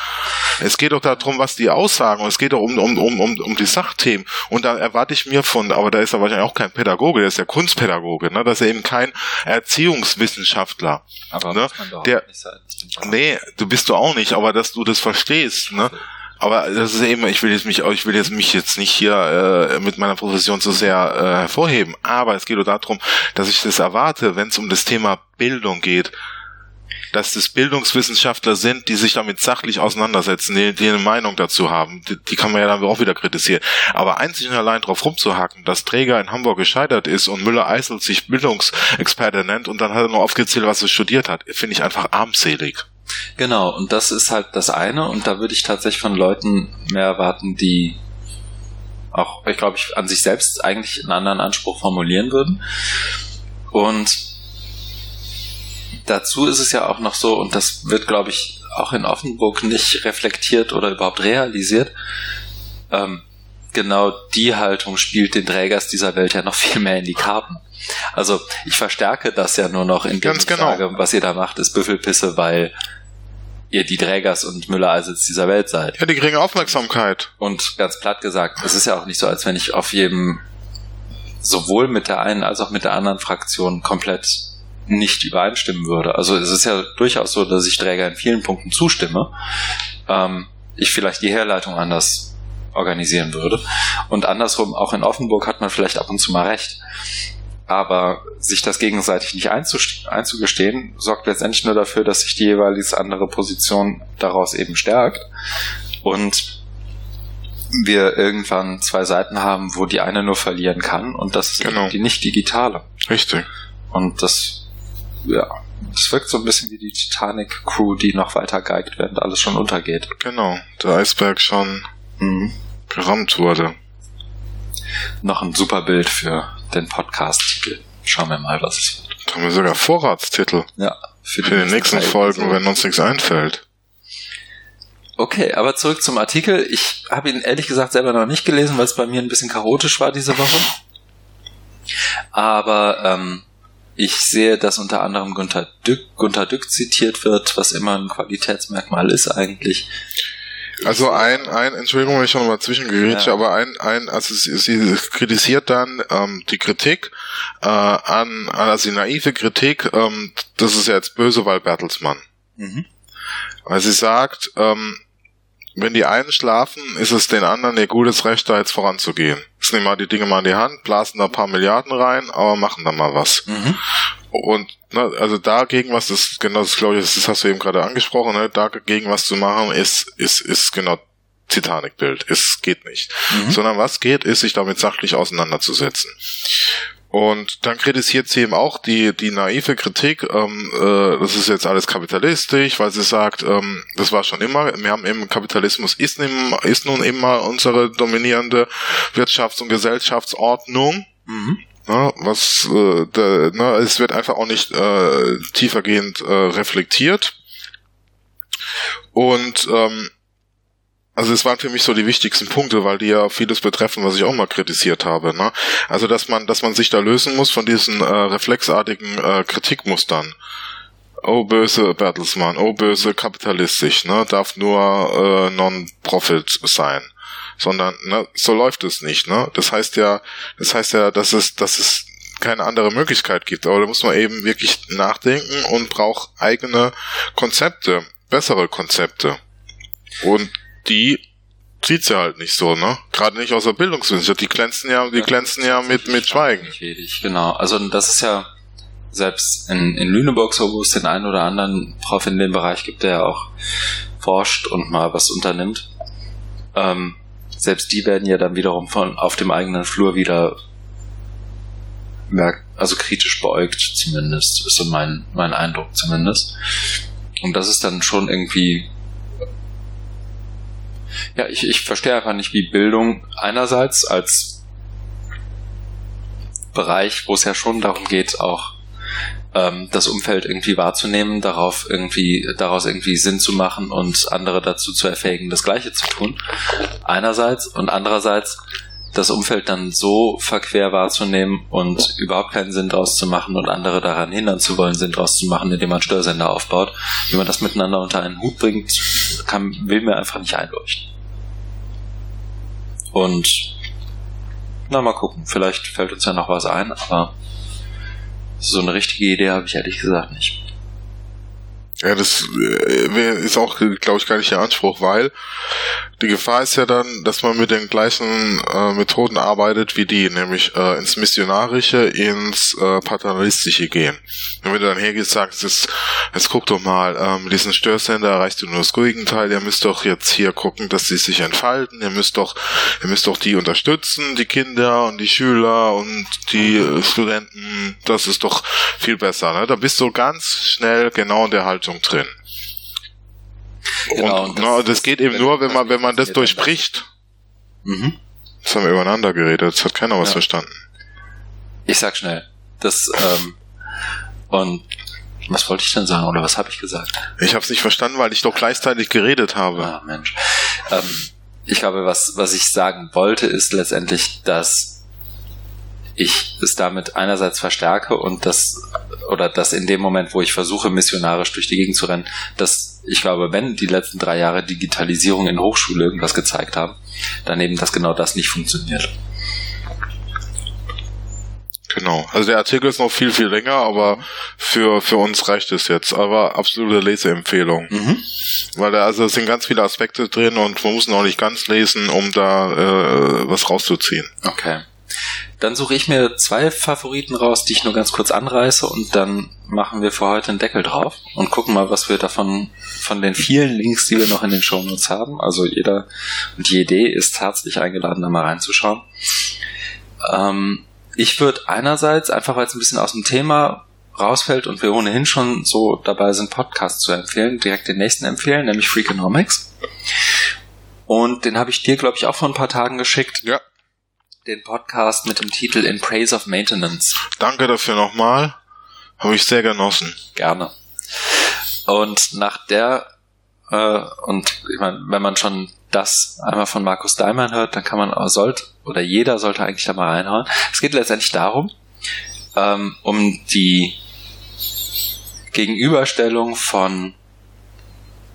Es geht doch darum, was die aussagen und es geht doch um um um um, um die Sachthemen. Und da erwarte ich mir von, aber da ist er wahrscheinlich auch kein Pädagoge, der ist ja Kunstpädagoge, ne? dass er eben kein Erziehungswissenschaftler. Aber ne? der, nee, du bist du auch nicht, aber dass du das verstehst, ne? Aber das ist eben, ich will jetzt mich, ich will jetzt mich jetzt nicht hier äh, mit meiner Profession so sehr äh, hervorheben, aber es geht nur darum, dass ich das erwarte, wenn es um das Thema Bildung geht, dass das Bildungswissenschaftler sind, die sich damit sachlich auseinandersetzen, die, die eine Meinung dazu haben. Die, die, kann man ja dann auch wieder kritisieren. Aber einzig und allein drauf rumzuhacken, dass Träger in Hamburg gescheitert ist und Müller-Eisel sich Bildungsexperte nennt und dann hat er nur aufgezählt, was er studiert hat, finde ich einfach armselig. Genau, und das ist halt das eine, und da würde ich tatsächlich von Leuten mehr erwarten, die auch, ich glaube, ich an sich selbst eigentlich einen anderen Anspruch formulieren würden. Und dazu ist es ja auch noch so, und das wird, glaube ich, auch in Offenburg nicht reflektiert oder überhaupt realisiert. Ähm, genau die Haltung spielt den Trägers dieser Welt ja noch viel mehr in die Karten. Also ich verstärke das ja nur noch, indem Ganz ich genau. sage, was ihr da macht, ist Büffelpisse, weil ihr die Trägers und Müller-Eisels dieser Welt seid. Ja, die kriegen Aufmerksamkeit. Und ganz platt gesagt, es ist ja auch nicht so, als wenn ich auf jedem, sowohl mit der einen als auch mit der anderen Fraktion komplett nicht übereinstimmen würde. Also es ist ja durchaus so, dass ich Träger in vielen Punkten zustimme. Ähm, ich vielleicht die Herleitung anders organisieren würde. Und andersrum, auch in Offenburg hat man vielleicht ab und zu mal recht. Aber sich das gegenseitig nicht einzugestehen, sorgt letztendlich nur dafür, dass sich die jeweils andere Position daraus eben stärkt. Und wir irgendwann zwei Seiten haben, wo die eine nur verlieren kann und das ist genau. die nicht digitale. Richtig. Und das, ja, das wirkt so ein bisschen wie die Titanic-Crew, die noch weiter geigt, während alles schon untergeht. Genau, der Eisberg schon mhm. gerammt wurde. Noch ein super Bild für den Podcast-Titel. Schauen wir mal, was es wird. Da haben wir sogar Vorratstitel. Ja. Für die, für die nächsten Folgen, so. wenn uns nichts einfällt. Okay, aber zurück zum Artikel. Ich habe ihn ehrlich gesagt selber noch nicht gelesen, weil es bei mir ein bisschen chaotisch war diese Woche. Aber ähm, ich sehe, dass unter anderem Gunter Dück, Gunter Dück zitiert wird, was immer ein Qualitätsmerkmal ist eigentlich. Also ein, ein, Entschuldigung, wenn ich schon mal zwischengerätsche, ja. aber ein, ein, also sie, sie kritisiert dann ähm, die Kritik äh, an, also die naive Kritik, ähm, das ist ja jetzt böse, weil Bertelsmann. Mhm. Weil sie sagt, ähm, wenn die einen schlafen, ist es den anderen ihr gutes Recht, da jetzt voranzugehen. Jetzt nehmen mal die Dinge mal in die Hand, blasen da ein paar Milliarden rein, aber machen da mal was. Mhm. Und ne, also dagegen was das genau das glaube ich, das hast du eben gerade angesprochen, ne, dagegen was zu machen ist ist ist genau Titanic-Bild. Es geht nicht. Mhm. Sondern was geht, ist, sich damit sachlich auseinanderzusetzen. Und dann kritisiert sie eben auch die, die naive Kritik, ähm, äh, das ist jetzt alles kapitalistisch, weil sie sagt, ähm, das war schon immer, wir haben eben Kapitalismus ist, im, ist nun immer unsere dominierende Wirtschafts- und Gesellschaftsordnung. Mhm. Ne, was äh, da, ne, es wird einfach auch nicht äh, tiefergehend äh, reflektiert. Und ähm, also es waren für mich so die wichtigsten Punkte, weil die ja vieles betreffen, was ich auch mal kritisiert habe. Ne? Also dass man, dass man sich da lösen muss von diesen äh, reflexartigen äh, Kritikmustern. Oh böse Bertelsmann, oh böse kapitalistisch, ne? Darf nur äh, Non-Profit sein sondern ne, so läuft es nicht. Ne? Das heißt ja, das heißt ja, dass es, dass es keine andere Möglichkeit gibt. Aber da muss man eben wirklich nachdenken und braucht eigene Konzepte, bessere Konzepte. Und die sieht sie halt nicht so, ne? Gerade nicht aus der Bildungswissenschaft. Die glänzen ja, die glänzen ja mit, mit Schweigen. Genau. Also das ist ja selbst in, in Lüneburg so, wo es den einen oder anderen Prof in dem Bereich gibt, der ja auch forscht und mal was unternimmt. Ähm, selbst die werden ja dann wiederum von auf dem eigenen Flur wieder merkt, also kritisch beäugt zumindest, ist so mein, mein Eindruck zumindest. Und das ist dann schon irgendwie ja, ich, ich verstehe einfach nicht, wie Bildung einerseits als Bereich, wo es ja schon darum geht, auch ähm, das Umfeld irgendwie wahrzunehmen, darauf irgendwie, daraus irgendwie Sinn zu machen und andere dazu zu erfähigen, das Gleiche zu tun. Einerseits und andererseits das Umfeld dann so verquer wahrzunehmen und überhaupt keinen Sinn draus zu machen und andere daran hindern zu wollen, Sinn draus zu machen, indem man Störsender aufbaut. Wie man das miteinander unter einen Hut bringt, kann, will mir einfach nicht einleuchten. Und na, mal gucken. Vielleicht fällt uns ja noch was ein, aber so eine richtige Idee habe ich ehrlich gesagt nicht. Ja, das äh, ist auch, glaube ich, gar nicht der Anspruch, weil die Gefahr ist ja dann, dass man mit den gleichen äh, Methoden arbeitet wie die, nämlich äh, ins Missionarische, ins äh, Paternalistische gehen. Und wenn du dann hergehst, sagst, jetzt, jetzt guck doch mal, ähm, diesen Störsender erreichst du nur das Gegenteil, ihr müsst doch jetzt hier gucken, dass sie sich entfalten, ihr müsst doch, ihr müsst doch die unterstützen, die Kinder und die Schüler und die äh, Studenten, das ist doch viel besser. Ne? Da bist du ganz schnell genau in der Haltung drin. Genau, und, das, no, das geht eben nur, wenn man, wenn man das durchbricht. Mhm. Das haben wir übereinander geredet, das hat keiner was ja. verstanden. Ich sag schnell. Das, ähm, und was wollte ich denn sagen oder was habe ich gesagt? Ich habe es nicht verstanden, weil ich doch gleichzeitig geredet habe. Ah, Mensch. Ähm, ich glaube, was, was ich sagen wollte, ist letztendlich, dass ich es damit einerseits verstärke und das oder dass in dem Moment, wo ich versuche, missionarisch durch die Gegend zu rennen, dass ich glaube, wenn die letzten drei Jahre Digitalisierung in Hochschule irgendwas gezeigt haben, dann eben, dass genau das nicht funktioniert. Genau. Also der Artikel ist noch viel, viel länger, aber für, für uns reicht es jetzt. Aber absolute Leseempfehlung. Mhm. Weil da also sind ganz viele Aspekte drin und man muss noch nicht ganz lesen, um da äh, was rauszuziehen. Okay. Dann suche ich mir zwei Favoriten raus, die ich nur ganz kurz anreiße und dann machen wir für heute einen Deckel drauf und gucken mal, was wir davon von den vielen Links, die wir noch in den Shownotes haben. Also jeder und die Idee ist herzlich eingeladen, da mal reinzuschauen. Ähm, ich würde einerseits, einfach weil es ein bisschen aus dem Thema rausfällt und wir ohnehin schon so dabei sind, Podcasts zu empfehlen, direkt den nächsten empfehlen, nämlich Freakonomics. Und den habe ich dir, glaube ich, auch vor ein paar Tagen geschickt. Ja den Podcast mit dem Titel In Praise of Maintenance. Danke dafür nochmal. Habe ich sehr genossen. Gerne. Und nach der, äh, und ich meine, wenn man schon das einmal von Markus Daimann hört, dann kann man, sollte, oder jeder sollte eigentlich da mal reinhauen. Es geht letztendlich darum, ähm, um die Gegenüberstellung von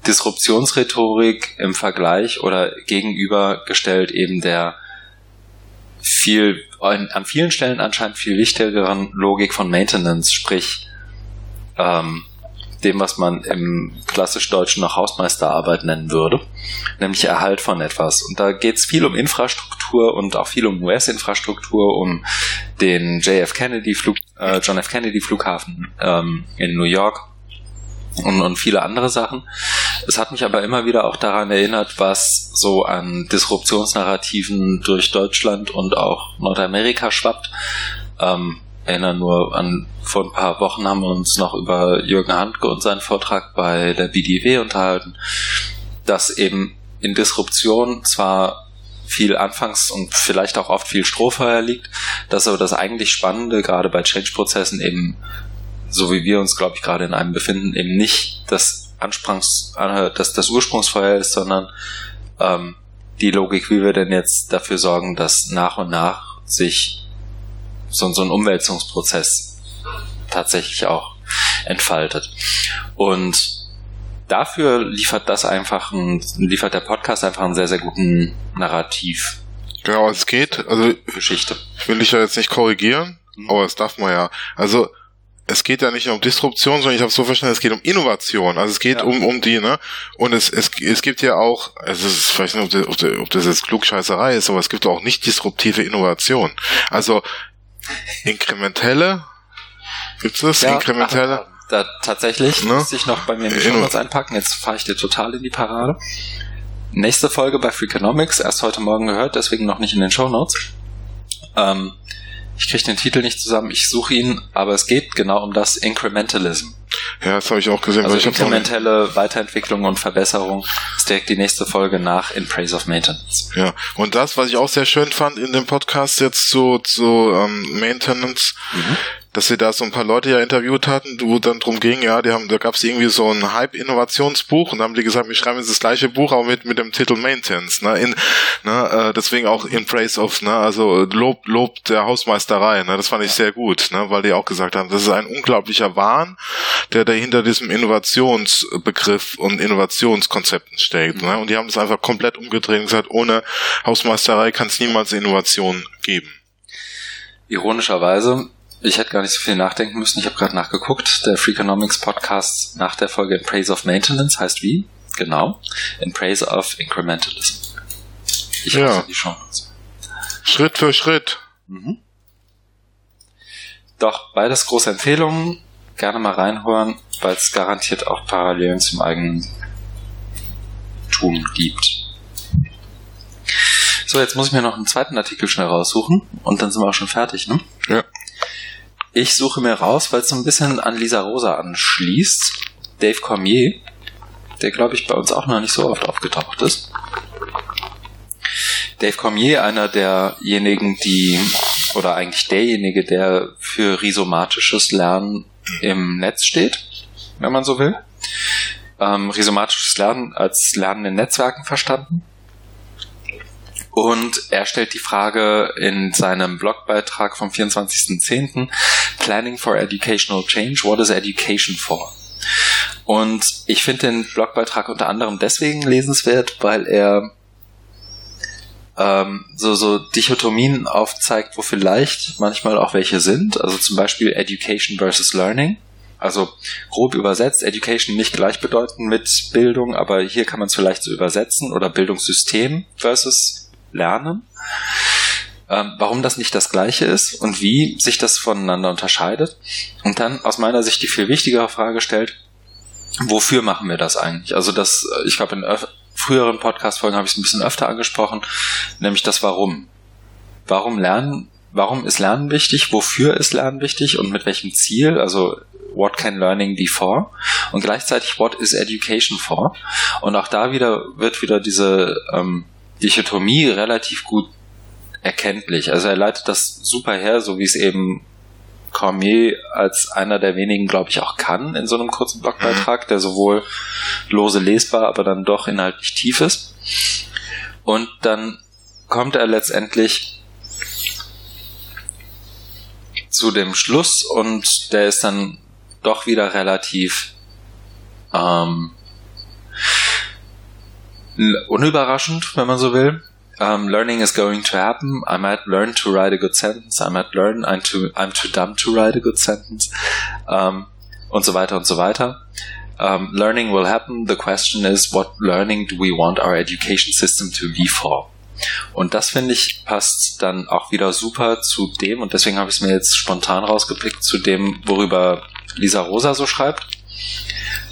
Disruptionsrhetorik im Vergleich oder gegenübergestellt eben der viel, an vielen Stellen anscheinend viel wichtigeren Logik von Maintenance, sprich ähm, dem, was man im klassisch Deutschen noch Hausmeisterarbeit nennen würde, nämlich Erhalt von etwas. Und da geht es viel um Infrastruktur und auch viel um US-Infrastruktur, um den JF Kennedy Flug, äh, John F. Kennedy Flughafen ähm, in New York und, und viele andere Sachen. Es hat mich aber immer wieder auch daran erinnert, was so an Disruptionsnarrativen durch Deutschland und auch Nordamerika schwappt. Ähm, erinnere nur an, vor ein paar Wochen haben wir uns noch über Jürgen Handke und seinen Vortrag bei der BDW unterhalten, dass eben in Disruption zwar viel Anfangs- und vielleicht auch oft viel Strohfeuer liegt, dass aber das eigentlich Spannende gerade bei Change-Prozessen eben so wie wir uns, glaube ich, gerade in einem befinden, eben nicht das Ansprungs, äh, das, das Ursprungsfeuer ist, sondern ähm, die Logik, wie wir denn jetzt dafür sorgen, dass nach und nach sich so, so ein Umwälzungsprozess tatsächlich auch entfaltet. Und dafür liefert das einfach ein, liefert der Podcast einfach einen sehr, sehr guten Narrativ. Genau, es geht, also Geschichte. Ich will dich ja jetzt nicht korrigieren, mhm. aber das darf man ja. Also es geht ja nicht um Disruption, sondern ich habe so verstanden, es geht um Innovation. Also es geht ja. um, um die, ne? Und es, es, es gibt ja auch, also es ist vielleicht nicht, ob das, ob das jetzt Klugscheißerei ist, aber es gibt auch nicht disruptive Innovation. Also inkrementelle, gibt's das? Ja, inkrementelle? Ach, da, tatsächlich ne? müsste ich noch bei mir in die Shownotes einpacken. Jetzt fahre ich dir total in die Parade. Nächste Folge bei Freakonomics, erst heute Morgen gehört, deswegen noch nicht in den Shownotes. Ähm, ich kriege den Titel nicht zusammen, ich suche ihn, aber es geht genau um das Incrementalism. Ja, das habe ich auch gesehen. Also inkrementelle Weiterentwicklung und Verbesserung ist direkt die nächste Folge nach In Praise of Maintenance. Ja, und das, was ich auch sehr schön fand in dem Podcast jetzt zu, zu ähm, Maintenance, mhm. Dass sie da so ein paar Leute ja interviewt hatten, wo dann drum ging, ja, die haben, da gab es irgendwie so ein Hype-Innovationsbuch und da haben die gesagt, wir schreiben jetzt das gleiche Buch, aber mit, mit dem Titel Maintenance, ne, in, ne, äh, deswegen auch in Praise of, ne, also Lob, Lob der Hausmeisterei, ne, das fand ich sehr gut, ne, weil die auch gesagt haben, das ist ein unglaublicher Wahn, der dahinter diesem Innovationsbegriff und Innovationskonzepten steckt, ne, und die haben es einfach komplett umgedreht und gesagt, ohne Hausmeisterei kann es niemals Innovation geben. Ironischerweise ich hätte gar nicht so viel nachdenken müssen. Ich habe gerade nachgeguckt. Der Freakonomics Podcast nach der Folge In Praise of Maintenance heißt wie? Genau. In Praise of Incrementalism. Ich ja. die Chance. Schritt für Schritt. Mhm. Doch beides große Empfehlungen. Gerne mal reinhören, weil es garantiert auch Parallelen zum eigenen Tun gibt. So, jetzt muss ich mir noch einen zweiten Artikel schnell raussuchen und dann sind wir auch schon fertig, ne? Ja. Ich suche mir raus, weil es so ein bisschen an Lisa Rosa anschließt. Dave Cormier, der glaube ich bei uns auch noch nicht so oft aufgetaucht ist. Dave Cormier, einer derjenigen, die, oder eigentlich derjenige, der für rhizomatisches Lernen im Netz steht, wenn man so will. Ähm, rhizomatisches Lernen als Lernen in Netzwerken verstanden. Und er stellt die Frage in seinem Blogbeitrag vom 24.10. Planning for Educational Change, what is education for? Und ich finde den Blogbeitrag unter anderem deswegen lesenswert, weil er ähm, so, so Dichotomien aufzeigt, wo vielleicht manchmal auch welche sind. Also zum Beispiel Education versus Learning. Also grob übersetzt, Education nicht gleichbedeutend mit Bildung, aber hier kann man es vielleicht so übersetzen oder Bildungssystem versus lernen. Ähm, warum das nicht das gleiche ist und wie sich das voneinander unterscheidet. Und dann aus meiner Sicht die viel wichtigere Frage stellt, wofür machen wir das eigentlich? Also das, äh, ich glaube, in früheren Podcast-Folgen habe ich es ein bisschen öfter angesprochen, nämlich das Warum. Warum lernen? Warum ist Lernen wichtig? Wofür ist Lernen wichtig? Und mit welchem Ziel? Also what can learning be for? Und gleichzeitig what is education for? Und auch da wieder wird wieder diese ähm, Dichotomie relativ gut erkenntlich. Also er leitet das super her, so wie es eben Cormier als einer der wenigen, glaube ich, auch kann in so einem kurzen Blogbeitrag, der sowohl lose lesbar, aber dann doch inhaltlich tief ist. Und dann kommt er letztendlich zu dem Schluss und der ist dann doch wieder relativ ähm, unüberraschend, wenn man so will. Um, learning is going to happen. I might learn to write a good sentence. I might learn I'm too, I'm too dumb to write a good sentence. Um, und so weiter und so weiter. Um, learning will happen. The question is, what learning do we want our education system to be for? Und das finde ich passt dann auch wieder super zu dem, und deswegen habe ich es mir jetzt spontan rausgepickt, zu dem, worüber Lisa Rosa so schreibt.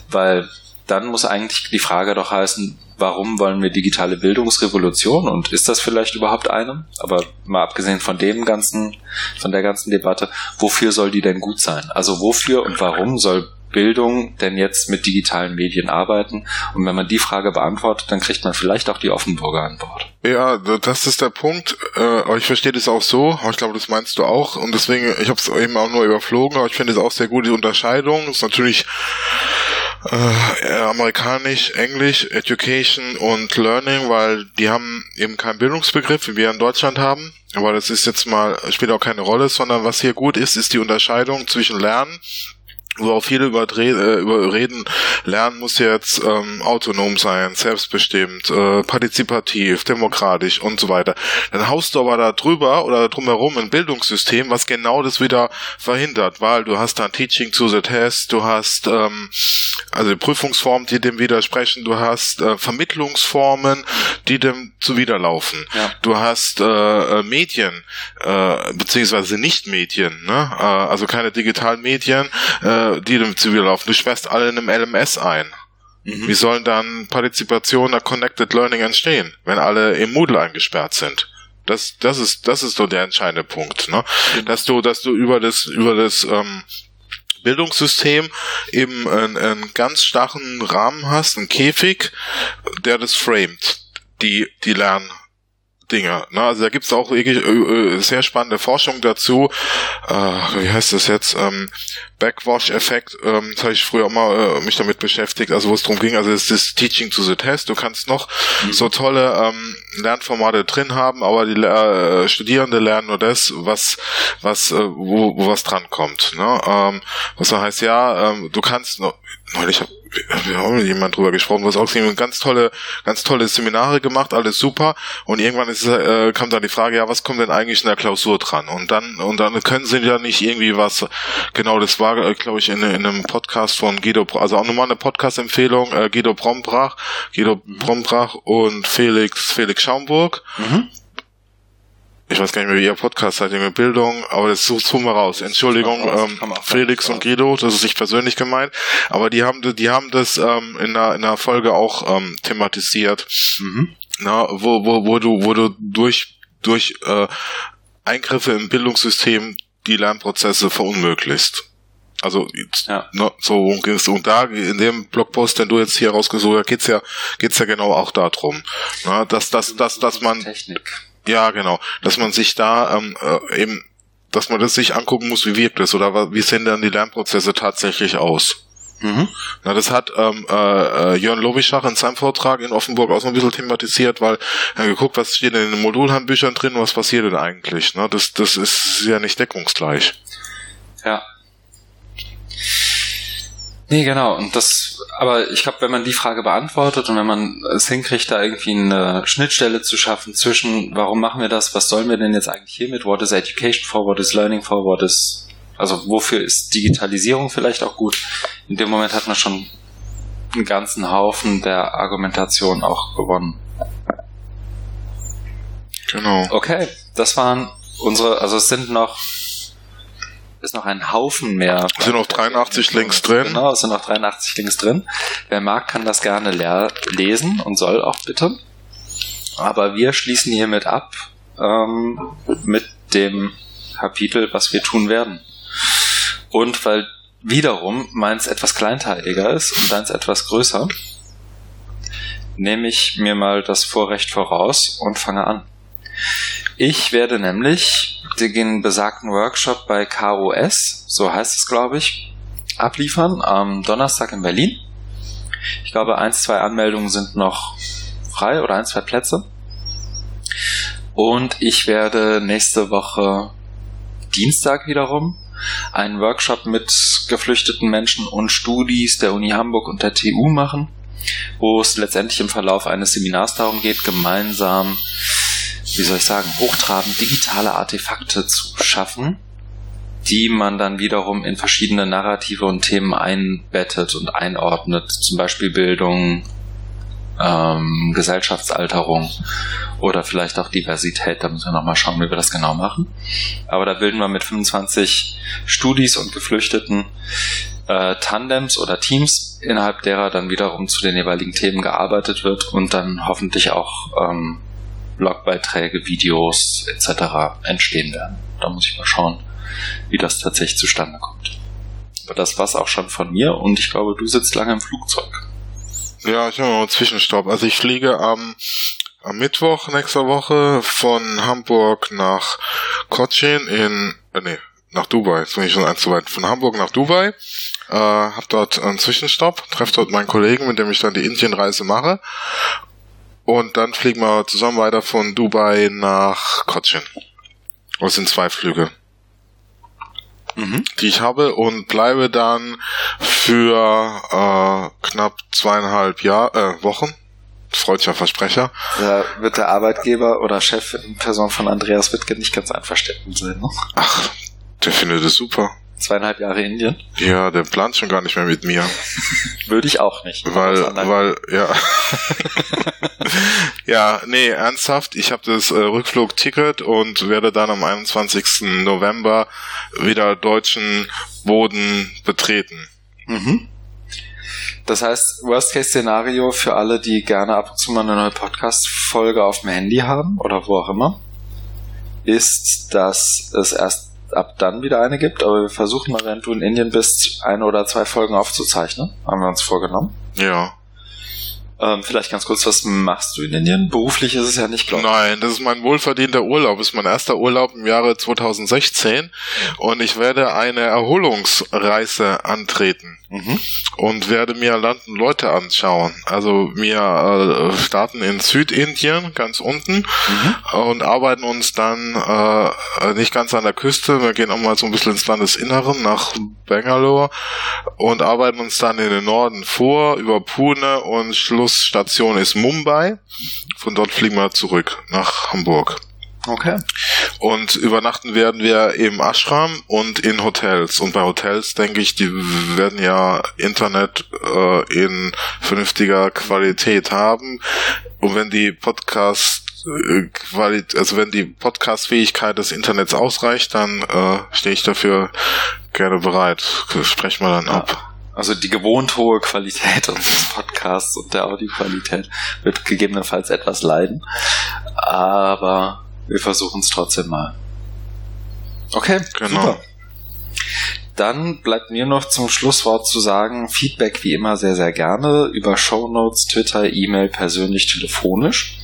Weil dann muss eigentlich die Frage doch heißen, warum wollen wir digitale Bildungsrevolution und ist das vielleicht überhaupt eine? Aber mal abgesehen von dem ganzen, von der ganzen Debatte, wofür soll die denn gut sein? Also wofür und warum soll Bildung denn jetzt mit digitalen Medien arbeiten? Und wenn man die Frage beantwortet, dann kriegt man vielleicht auch die Offenburger Antwort. Ja, das ist der Punkt. Äh, ich verstehe das auch so. Ich glaube, das meinst du auch. Und deswegen, ich habe es eben auch nur überflogen, aber ich finde es auch sehr gut, die Unterscheidung. Das ist natürlich äh, amerikanisch, Englisch, Education und Learning, weil die haben eben keinen Bildungsbegriff, wie wir in Deutschland haben. Aber das ist jetzt mal, spielt auch keine Rolle, sondern was hier gut ist, ist die Unterscheidung zwischen Lernen wo auch viele über, äh, Lernen muss jetzt ähm, autonom sein, selbstbestimmt, äh, partizipativ, demokratisch und so weiter. Dann haust du aber da drüber oder drumherum ein Bildungssystem, was genau das wieder verhindert, weil du hast dann Teaching to the Test, du hast ähm, also Prüfungsformen, die dem widersprechen, du hast äh, Vermittlungsformen, die dem zuwiderlaufen. Ja. Du hast äh, äh Medien, äh, beziehungsweise Nicht-Medien, ne? äh, also keine digitalen Medien, äh, die dem Zivil laufen. Du sperrst alle in einem LMS ein. Mhm. Wie sollen dann Partizipation nach Connected Learning entstehen, wenn alle im Moodle eingesperrt sind? Das, das ist, das ist so der entscheidende Punkt, ne? Mhm. Dass du, dass du über das, über das, ähm, Bildungssystem eben einen, einen ganz starren Rahmen hast, einen Käfig, der das framet, die, die Lern, Dinge. Ne? Also da gibt's auch wirklich, äh, äh, sehr spannende Forschung dazu. Äh, wie heißt das jetzt? Ähm, Backwash-Effekt. Ähm, das habe ich früher auch mal äh, mich damit beschäftigt. Also wo es darum ging, also es ist Teaching to the Test. Du kannst noch mhm. so tolle ähm, Lernformate drin haben, aber die äh, Studierende lernen nur das, was was äh, wo, wo was dran kommt. Ne? Ähm, was heißt ja, ähm, du kannst noch, neulich hab, wir haben mit jemand drüber gesprochen, was auch ganz tolle, ganz tolle Seminare gemacht, alles super. Und irgendwann ist, äh, kam dann die Frage, ja, was kommt denn eigentlich in der Klausur dran? Und dann, und dann können sie ja nicht irgendwie was, genau, das war, äh, glaube ich, in, in, einem Podcast von Guido, also auch nochmal eine Podcast-Empfehlung, äh, Guido Brombrach, Guido mhm. Brombrach und Felix, Felix Schaumburg. Mhm ich weiß gar nicht mehr, wie ihr Podcast seid, mit Bildung, aber das suchen wir raus. Entschuldigung, ähm, Felix und Guido, das ist nicht persönlich gemeint, aber die haben, die haben das ähm, in, einer, in einer Folge auch ähm, thematisiert, mhm. na, wo, wo, wo du, wo du durch, durch äh, Eingriffe im Bildungssystem die Lernprozesse verunmöglichst. Also ja. ne, so und da in dem Blogpost, den du jetzt hier rausgesucht hast, geht's ja geht's ja genau auch darum, ne, dass dass dass dass man Technik ja, genau. Dass man sich da ähm, äh, eben, dass man das sich angucken muss, wie wirkt es oder wie sehen dann die Lernprozesse tatsächlich aus. Mhm. Na, das hat ähm, äh, äh Jörn Lowischach in seinem Vortrag in Offenburg auch so ein bisschen thematisiert, weil er geguckt, was steht in den Modulhandbüchern drin, was passiert denn eigentlich. Ne? Das, das ist ja nicht deckungsgleich. Ja. Nee, genau. Und das, aber ich glaube, wenn man die Frage beantwortet und wenn man es hinkriegt, da irgendwie eine Schnittstelle zu schaffen zwischen, warum machen wir das, was sollen wir denn jetzt eigentlich hiermit, what is education for, what is learning for, what is, also wofür ist Digitalisierung vielleicht auch gut? In dem Moment hat man schon einen ganzen Haufen der Argumentation auch gewonnen. Genau. Okay, das waren unsere, also es sind noch ist noch ein Haufen mehr. Es sind noch 83 Links drin. Genau, es sind noch 83 Links drin. Wer mag, kann das gerne lesen und soll auch bitte. Aber wir schließen hiermit ab ähm, mit dem Kapitel, was wir tun werden. Und weil wiederum meins etwas kleinteiliger ist und deins etwas größer, nehme ich mir mal das Vorrecht voraus und fange an. Ich werde nämlich den besagten Workshop bei KOS, so heißt es glaube ich, abliefern am Donnerstag in Berlin. Ich glaube, ein, zwei Anmeldungen sind noch frei oder ein, zwei Plätze. Und ich werde nächste Woche Dienstag wiederum einen Workshop mit geflüchteten Menschen und Studis der Uni Hamburg und der TU machen, wo es letztendlich im Verlauf eines Seminars darum geht, gemeinsam wie soll ich sagen, hochtrabend digitale Artefakte zu schaffen, die man dann wiederum in verschiedene Narrative und Themen einbettet und einordnet, zum Beispiel Bildung, ähm, Gesellschaftsalterung oder vielleicht auch Diversität. Da müssen wir nochmal schauen, wie wir das genau machen. Aber da bilden wir mit 25 Studis und Geflüchteten äh, Tandems oder Teams, innerhalb derer dann wiederum zu den jeweiligen Themen gearbeitet wird und dann hoffentlich auch ähm, Blogbeiträge, Videos etc. entstehen werden. Da muss ich mal schauen, wie das tatsächlich zustande kommt. Aber das war's auch schon von mir und ich glaube, du sitzt lange im Flugzeug. Ja, ich habe mal einen Zwischenstopp. Also ich fliege am, am Mittwoch nächster Woche von Hamburg nach Cochin in, äh, nee, nach Dubai. Jetzt bin ich schon eins zu weit. Von Hamburg nach Dubai. Äh, hab dort einen Zwischenstopp, treffe dort meinen Kollegen, mit dem ich dann die Indienreise mache. Und dann fliegen wir zusammen weiter von Dubai nach Cochin. Das sind zwei Flüge, mhm. die ich habe und bleibe dann für äh, knapp zweieinhalb Jahr, äh, Wochen. Freudscher Versprecher. Da wird der Arbeitgeber oder Chef in Person von Andreas Wittgen nicht ganz einverstanden sein, ne? Ach, der findet es super zweieinhalb Jahre Indien. Ja, der plant schon gar nicht mehr mit mir. Würde ich auch nicht. Weil, weil, ja. ja, nee, ernsthaft, ich habe das äh, Rückflugticket und werde dann am 21. November wieder deutschen Boden betreten. Mhm. Das heißt, Worst-Case-Szenario für alle, die gerne ab und zu mal eine neue Podcast-Folge auf dem Handy haben oder wo auch immer, ist, dass es erst ab dann wieder eine gibt, aber wir versuchen mal, während du in Indien bist, eine oder zwei Folgen aufzuzeichnen. Haben wir uns vorgenommen. Ja. Ähm, vielleicht ganz kurz, was machst du in Indien? Beruflich ist es ja nicht, glaube ich. Nein, das ist mein wohlverdienter Urlaub. Das ist mein erster Urlaub im Jahre 2016 und ich werde eine Erholungsreise antreten. Mhm. Und werde mir Land und Leute anschauen. Also wir äh, starten in Südindien, ganz unten, mhm. und arbeiten uns dann äh, nicht ganz an der Küste. Wir gehen auch mal so ein bisschen ins Landesinneren nach Bangalore und arbeiten uns dann in den Norden vor, über Pune und Schlussstation ist Mumbai. Von dort fliegen wir zurück nach Hamburg. Okay. Und übernachten werden wir im Ashram und in Hotels. Und bei Hotels denke ich, die werden ja Internet äh, in vernünftiger Qualität haben. Und wenn die Podcast äh, Qualität, also wenn die Podcast-Fähigkeit des Internets ausreicht, dann äh, stehe ich dafür gerne bereit. Sprechen wir dann ja. ab. Also die gewohnt hohe Qualität unseres Podcasts und der Audioqualität wird gegebenenfalls etwas leiden. Aber wir versuchen es trotzdem mal. Okay, genau. Super. Dann bleibt mir noch zum Schlusswort zu sagen, Feedback wie immer sehr, sehr gerne über Shownotes, Twitter, E-Mail, persönlich, telefonisch.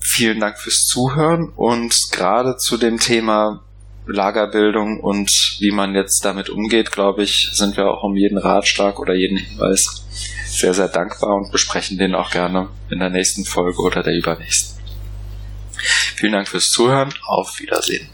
Vielen Dank fürs Zuhören und gerade zu dem Thema Lagerbildung und wie man jetzt damit umgeht, glaube ich, sind wir auch um jeden Ratschlag oder jeden Hinweis sehr, sehr dankbar und besprechen den auch gerne in der nächsten Folge oder der übernächsten. Vielen Dank fürs Zuhören. Auf Wiedersehen.